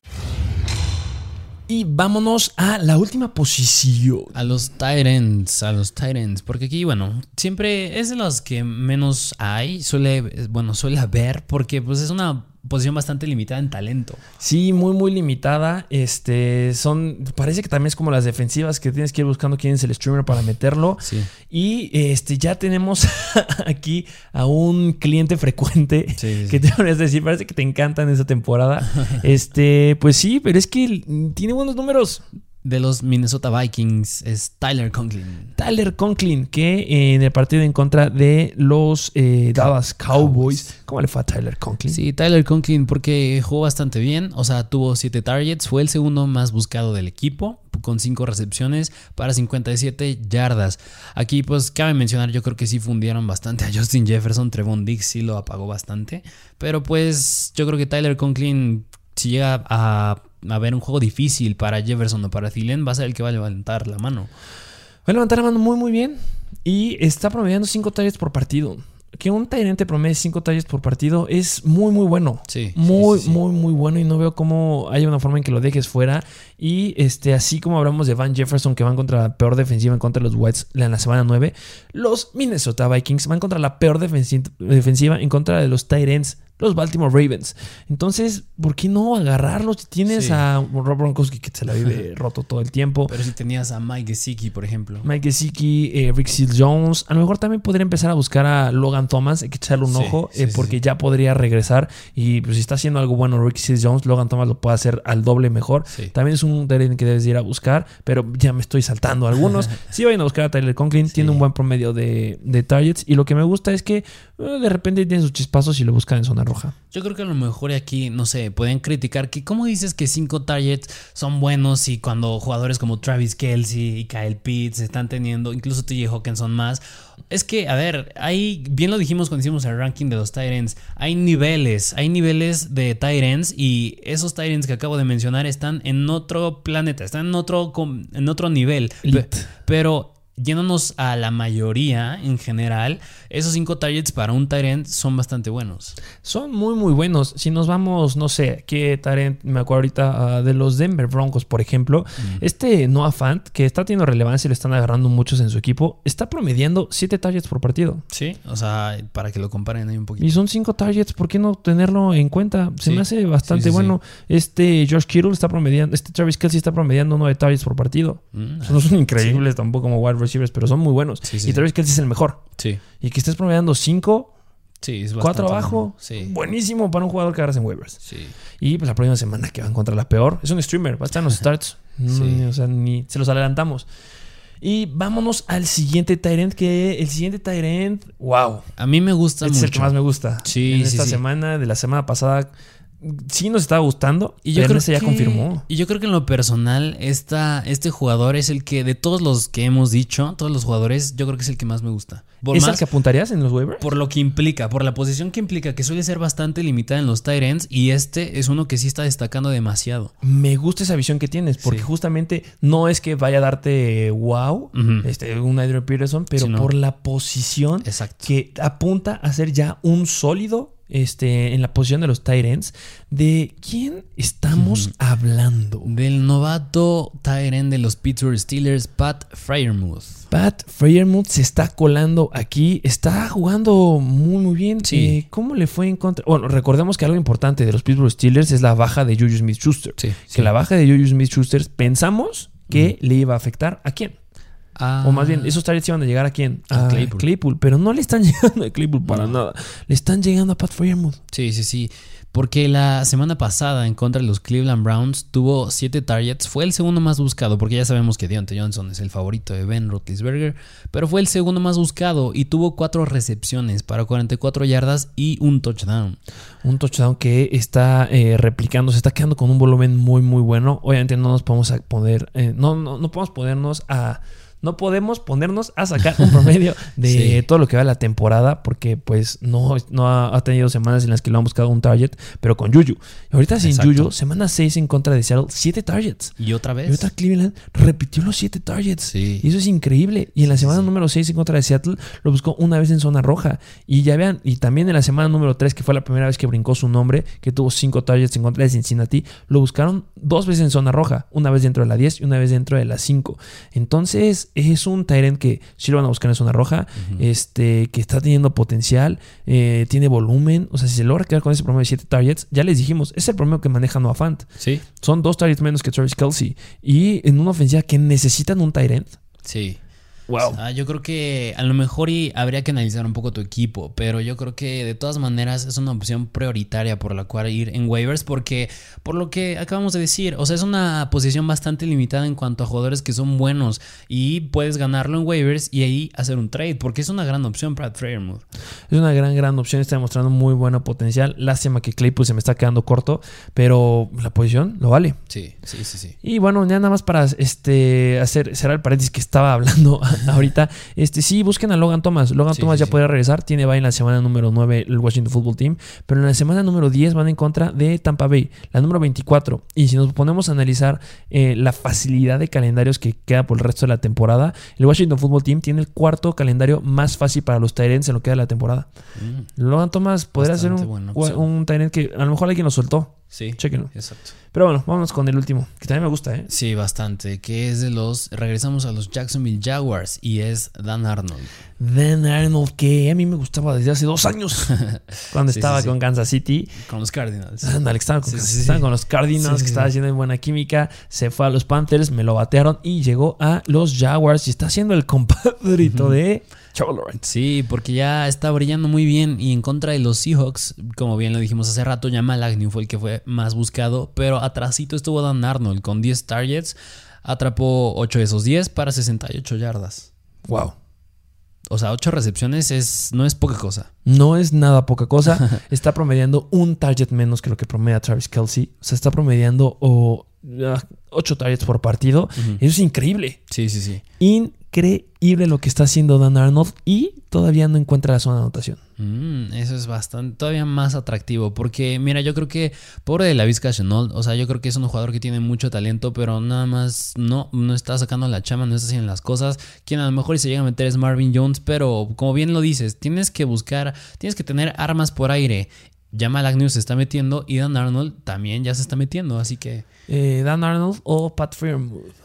Speaker 1: Y vámonos a la última posición.
Speaker 2: A los Titans, a los Titans, porque aquí, bueno, siempre es de los que menos hay, suele, bueno, suele haber, porque pues es una posición bastante limitada en talento.
Speaker 1: Sí, muy, muy limitada. Este, son, parece que también es como las defensivas que tienes que ir buscando quién es el streamer para meterlo.
Speaker 2: Sí.
Speaker 1: Y este, ya tenemos aquí a un cliente frecuente
Speaker 2: Sí, sí, sí.
Speaker 1: que te a decir, parece que te encanta en esta temporada. Este, pues sí, pero es que tiene buenos números.
Speaker 2: De los Minnesota Vikings es Tyler Conklin.
Speaker 1: Tyler Conklin, que en el partido en contra de los eh, Dallas Cowboys. ¿Cómo le fue a Tyler Conklin?
Speaker 2: Sí, Tyler Conklin porque jugó bastante bien, o sea, tuvo 7 targets, fue el segundo más buscado del equipo, con 5 recepciones para 57 yardas. Aquí pues cabe mencionar, yo creo que sí fundieron bastante a Justin Jefferson, Trevon Diggs sí lo apagó bastante, pero pues yo creo que Tyler Conklin si llega a, a ver un juego difícil para Jefferson o para Thielen, va a ser el que va a levantar la mano.
Speaker 1: Va a levantar la mano muy, muy bien. Y está promediando 5 targets por partido. Que un Tyrant te promedie 5 targets por partido es muy, muy bueno.
Speaker 2: Sí,
Speaker 1: Muy,
Speaker 2: sí, sí, sí.
Speaker 1: muy, muy bueno. Y no veo cómo hay una forma en que lo dejes fuera. Y este, así como hablamos de Van Jefferson, que van contra la peor defensiva en contra de los Whites en la semana 9, los Minnesota Vikings van contra la peor defensi- defensiva en contra de los Tyrants, los Baltimore Ravens. Entonces, ¿por qué no agarrarlos? Si Tienes
Speaker 2: Sí.
Speaker 1: a Rob Gronkowski que se la vive roto todo el tiempo.
Speaker 2: Pero si tenías a Mike Gesicki, por ejemplo.
Speaker 1: Mike Gesicki, eh, Rick Seals Jones. A lo mejor también podría empezar a buscar a Logan Thomas. Hay que echarle un
Speaker 2: Sí,
Speaker 1: ojo
Speaker 2: sí,
Speaker 1: eh, porque ya podría regresar. Y pues si está haciendo algo bueno Rick Seals Jones, Logan Thomas lo puede hacer al doble mejor. También es un Tyrant que debes ir a buscar, pero ya me estoy saltando algunos. sí, vayan a buscar a Tyler Conklin. Tiene un buen promedio de, de targets. Y lo que me gusta es que eh, de repente tiene sus chispazos y lo buscan en zona roja.
Speaker 2: Yo creo que a lo mejor aquí, no sé, pueden criticar que cómo dices que cinco targets son buenos y cuando jugadores como Travis Kelsey y Kyle Pitts están teniendo, incluso TJ Hawkinson más. Es que, a ver, hay, bien lo dijimos cuando hicimos el ranking de los Tyrants, hay niveles, hay niveles de Tyrants y esos Tyrants que acabo de mencionar están en otro planeta, están en otro, en otro nivel.
Speaker 1: Elite.
Speaker 2: Pero yéndonos a la mayoría en general, esos cinco targets para un Tyrant son bastante buenos.
Speaker 1: Son muy, muy buenos. Si nos vamos, no sé, qué Tyrant, me acuerdo ahorita ah, de los Denver Broncos, por ejemplo. Este Noah Fant, que está teniendo relevancia y lo están agarrando muchos en su equipo, está promediando 7 targets por partido.
Speaker 2: Sí, o sea, para que lo comparen ahí un poquito.
Speaker 1: Y son 5 targets, ¿por qué no tenerlo en cuenta? Se
Speaker 2: Sí.
Speaker 1: me hace bastante
Speaker 2: Sí, sí, sí.
Speaker 1: bueno. Este Josh Kittle está promediando, este Travis Kelsey está promediando 9 targets por partido.
Speaker 2: Mm,
Speaker 1: No son increíbles tampoco como wide receivers, pero son muy buenos. Y. Travis Kelsey es el mejor.
Speaker 2: Sí,
Speaker 1: Y que estés promediando 5,
Speaker 2: sí, es
Speaker 1: 4
Speaker 2: bastante
Speaker 1: abajo.
Speaker 2: Sí,
Speaker 1: Buenísimo para un jugador que agarras en waivers.
Speaker 2: sí.
Speaker 1: Y pues la próxima semana que va en contra la peor. Es un streamer, va a estar en los starts.
Speaker 2: Sí.
Speaker 1: Mm, o sea, ni se los adelantamos. Y vámonos al siguiente Tyrant, que el siguiente Tyrant, wow.
Speaker 2: A mí me gusta
Speaker 1: Este es el que más me gusta.
Speaker 2: Sí,
Speaker 1: en
Speaker 2: sí,
Speaker 1: esta
Speaker 2: sí.
Speaker 1: semana, de la semana pasada, sí nos estaba gustando.
Speaker 2: Y yo
Speaker 1: pero
Speaker 2: creo
Speaker 1: este ya
Speaker 2: que,
Speaker 1: confirmó.
Speaker 2: Y yo creo que en lo personal, esta, este jugador es el que, de todos los que hemos dicho, todos los jugadores, yo creo que es el que más me gusta. Por,
Speaker 1: ¿Es
Speaker 2: más-
Speaker 1: el que apuntarías en los waivers?
Speaker 2: por lo que implica, por la posición que implica, que suele ser bastante limitada en los tight ends, y este es uno que sí está destacando demasiado.
Speaker 1: Me gusta esa visión que tienes, porque
Speaker 2: Sí.
Speaker 1: justamente no es que vaya a darte wow, este, un Adrian Peterson, pero
Speaker 2: no.
Speaker 1: por la posición
Speaker 2: Exacto.
Speaker 1: que apunta a ser ya un sólido este, en la posición de los ends. ¿De quién estamos hablando?
Speaker 2: Del novato end de los Pittsburgh Steelers, Pat Fryermuth.
Speaker 1: Pat Freyermuth se está colando aquí, está jugando muy muy bien.
Speaker 2: Sí.
Speaker 1: Eh, ¿Cómo le fue en contra? Bueno, recordemos que algo importante de los Pittsburgh Steelers es la baja de Juju Smith-Schuster.
Speaker 2: Sí,
Speaker 1: Que la baja de Juju Smith-Schuster pensamos que le iba a afectar a quién.
Speaker 2: Ah,
Speaker 1: O más bien, esos targets iban a llegar a quién?
Speaker 2: A Claypool.
Speaker 1: pero no le están llegando a Claypool para nada. Le están llegando a Pat Freyermuth.
Speaker 2: Sí, sí, sí. Porque la semana pasada en contra de los Cleveland Browns tuvo 7 targets. Fue el segundo más buscado, porque ya sabemos que Deontay Johnson es el favorito de Ben Roethlisberger. Pero fue el segundo más buscado y tuvo 4 recepciones para 44 yardas y un touchdown.
Speaker 1: Un touchdown que está eh, replicando, se está quedando con un volumen muy, muy bueno. Obviamente no nos podemos a poner, eh, no, no, no podemos ponernos a. No podemos ponernos a sacar un promedio de
Speaker 2: Sí.
Speaker 1: todo lo que va la temporada, porque pues no, no ha, ha tenido semanas en las que lo han buscado un target, pero con Juju. Y ahorita sin
Speaker 2: Exacto.
Speaker 1: Juju, semana 6 en contra de Seattle, 7 targets.
Speaker 2: Y otra
Speaker 1: Y
Speaker 2: vez.
Speaker 1: ahorita Cleveland repitió los 7 targets.
Speaker 2: Sí.
Speaker 1: Y eso es increíble. Y en la semana
Speaker 2: sí.
Speaker 1: número 6 en contra de Seattle lo buscó una vez en zona roja. Y ya vean, y también en la semana número 3, que fue la primera vez que brincó su nombre, que tuvo 5 targets en contra de Cincinnati, lo buscaron dos veces en zona roja. Una vez dentro de la 10 y una vez dentro de la 5. Entonces es un Tyrant que sí lo van a buscar en zona roja, este, que está teniendo potencial, eh, tiene volumen. O sea, si se logra quedar con ese promedio de 7 targets, ya les dijimos, es el promedio que maneja Noah Fant.
Speaker 2: Sí.
Speaker 1: Son dos targets menos que Travis Kelsey. Y en una ofensiva que necesitan un Tyrant.
Speaker 2: Sí.
Speaker 1: Wow.
Speaker 2: Ah, yo creo que a lo mejor y habría que analizar un poco tu equipo, pero yo creo que de todas maneras es una opción prioritaria por la cual ir en waivers, porque por lo que acabamos de decir, o sea, es una posición bastante limitada en cuanto a jugadores que son buenos y puedes ganarlo en waivers y ahí hacer un trade, porque es una gran opción para Freyermuth.
Speaker 1: Es una gran, gran opción. Está demostrando muy buen potencial. Lástima que Claypool se me está quedando corto, pero la posición lo vale.
Speaker 2: Sí, sí, sí, sí.
Speaker 1: Y bueno, ya nada más para este hacer cerrar el paréntesis que estaba hablando ahorita. Este sí, busquen a Logan Thomas. Logan
Speaker 2: Sí,
Speaker 1: Thomas
Speaker 2: sí,
Speaker 1: ya
Speaker 2: sí.
Speaker 1: podrá regresar. Tiene bye en la semana número 9 el Washington Football Team. Pero en la semana número 10 van en contra de Tampa Bay, la número 24. Y si nos ponemos a analizar eh, la facilidad de calendarios que queda por el resto de la temporada, el Washington Football Team tiene el cuarto calendario más fácil para los Tyrants en lo que queda de la temporada.
Speaker 2: Mm,
Speaker 1: Logan Thomas podría ser un, un Tyrant que a lo mejor alguien lo soltó.
Speaker 2: Sí,
Speaker 1: Chéquenlo.
Speaker 2: exacto.
Speaker 1: Pero bueno, vámonos con el último, que también me gusta, ¿eh?
Speaker 2: Sí, bastante, que es de los, regresamos a los Jacksonville Jaguars y es Dan Arnold.
Speaker 1: Dan Arnold, que a mí me gustaba desde hace dos años, cuando
Speaker 2: Sí,
Speaker 1: estaba
Speaker 2: sí, sí.
Speaker 1: con Kansas City.
Speaker 2: Con los Cardinals.
Speaker 1: Ándale, que estaba con, con los Cardinals, que estaba haciendo buena química. Se fue a los Panthers, me lo batearon y llegó a los Jaguars y está haciendo el compadrito de Trevor Lawrence.
Speaker 2: Sí, porque ya está brillando muy bien y en contra de los Seahawks, como bien lo dijimos hace rato, Jamal Agnew fue el que fue más buscado, pero atrasito estuvo Dan Arnold con 10 targets, atrapó 8 de esos 10 para 68 yardas.
Speaker 1: Wow.
Speaker 2: O sea, 8 recepciones es no es poca cosa.
Speaker 1: No es nada poca cosa. Está promediando un target menos que lo que promedia Travis Kelsey. O sea, está promediando 8 targets por partido. Eso es increíble.
Speaker 2: Sí, sí, sí.
Speaker 1: Increíble lo que está haciendo Dan Arnold y todavía no encuentra la zona de anotación.
Speaker 2: Mm, eso es bastante, todavía más atractivo. Porque, mira, yo creo que, pobre de la Vizca Chenault, o sea, yo creo que es un jugador que tiene mucho talento, pero nada más no, no está sacando la chama, no está haciendo las cosas. Quien a lo mejor se llega a meter es Marvin Jones, pero como bien lo dices, tienes que buscar, tienes que tener armas por aire. Jamal Agnew se está metiendo y Dan Arnold también ya se está metiendo, así que...
Speaker 1: Eh, Dan Arnold o Pat Freermuth.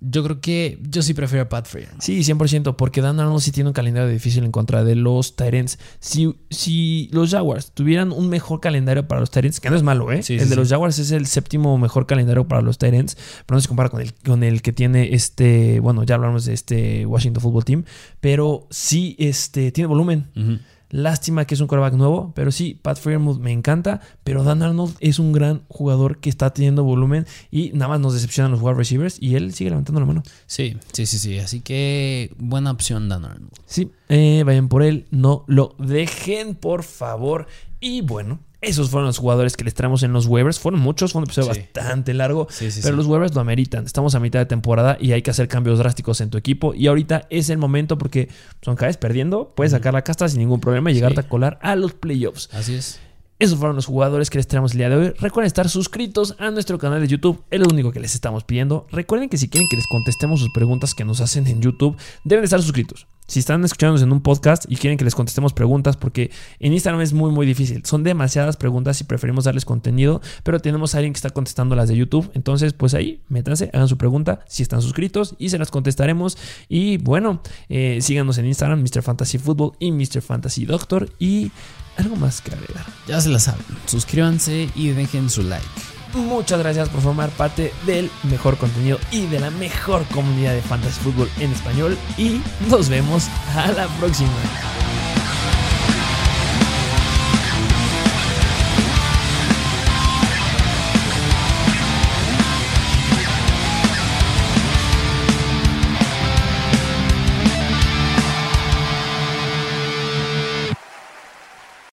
Speaker 2: Yo creo que yo sí prefiero a Pat Freer.
Speaker 1: Sí, 100%, porque Dan Arnold sí tiene un calendario difícil en contra de los Tyrants. Si, si los Jaguars tuvieran un mejor calendario para los Tyrants, que no es malo, ¿eh?
Speaker 2: Sí,
Speaker 1: el
Speaker 2: sí,
Speaker 1: de los. Jaguars es el séptimo mejor calendario para los Tyrants, pero no se compara con el, con el que tiene este, bueno, ya hablamos de este Washington Football Team, pero sí este, tiene volumen.
Speaker 2: Ujú.
Speaker 1: Lástima que es un quarterback nuevo, pero sí, Pat Freermuth me encanta, pero Dan Arnold es un gran jugador que está teniendo volumen y nada más nos decepcionan los wide receivers y él sigue levantando la mano.
Speaker 2: Sí, sí, sí, sí. Así que buena opción, Dan Arnold.
Speaker 1: Sí, eh, vayan por él, no lo dejen, por favor. Y bueno, esos fueron los jugadores que les traemos en los waivers. Fueron muchos, fue un episodio
Speaker 2: Sí.
Speaker 1: bastante largo.
Speaker 2: Sí, sí,
Speaker 1: pero los waivers lo ameritan. Estamos a mitad de temporada y hay que hacer cambios drásticos en tu equipo. Y ahorita es el momento porque son cada vez perdiendo. Puedes sacar la casta sin ningún problema y llegarte a colar a los playoffs.
Speaker 2: Así es.
Speaker 1: Esos fueron los jugadores que les traemos el día de hoy. Recuerden estar suscritos a nuestro canal de YouTube. Es lo único que les estamos pidiendo. Recuerden que si quieren que les contestemos sus preguntas que nos hacen en YouTube, deben de estar suscritos. Si están escuchándonos en un podcast y quieren que les contestemos preguntas, porque en Instagram es muy muy difícil. Son demasiadas preguntas y preferimos darles contenido, pero tenemos a alguien que está contestando las de YouTube. Entonces, pues ahí, métanse, hagan su pregunta si están suscritos y se las contestaremos. Y bueno, eh, síganos en Instagram, Mr. Fantasy Football y Mr. Fantasy Doctor. Y algo más que agregar.
Speaker 2: Ya se la saben. Suscríbanse y dejen su like.
Speaker 1: Muchas gracias por formar parte del mejor contenido y de la mejor comunidad de Fantasy Football en español. Y nos vemos a la próxima.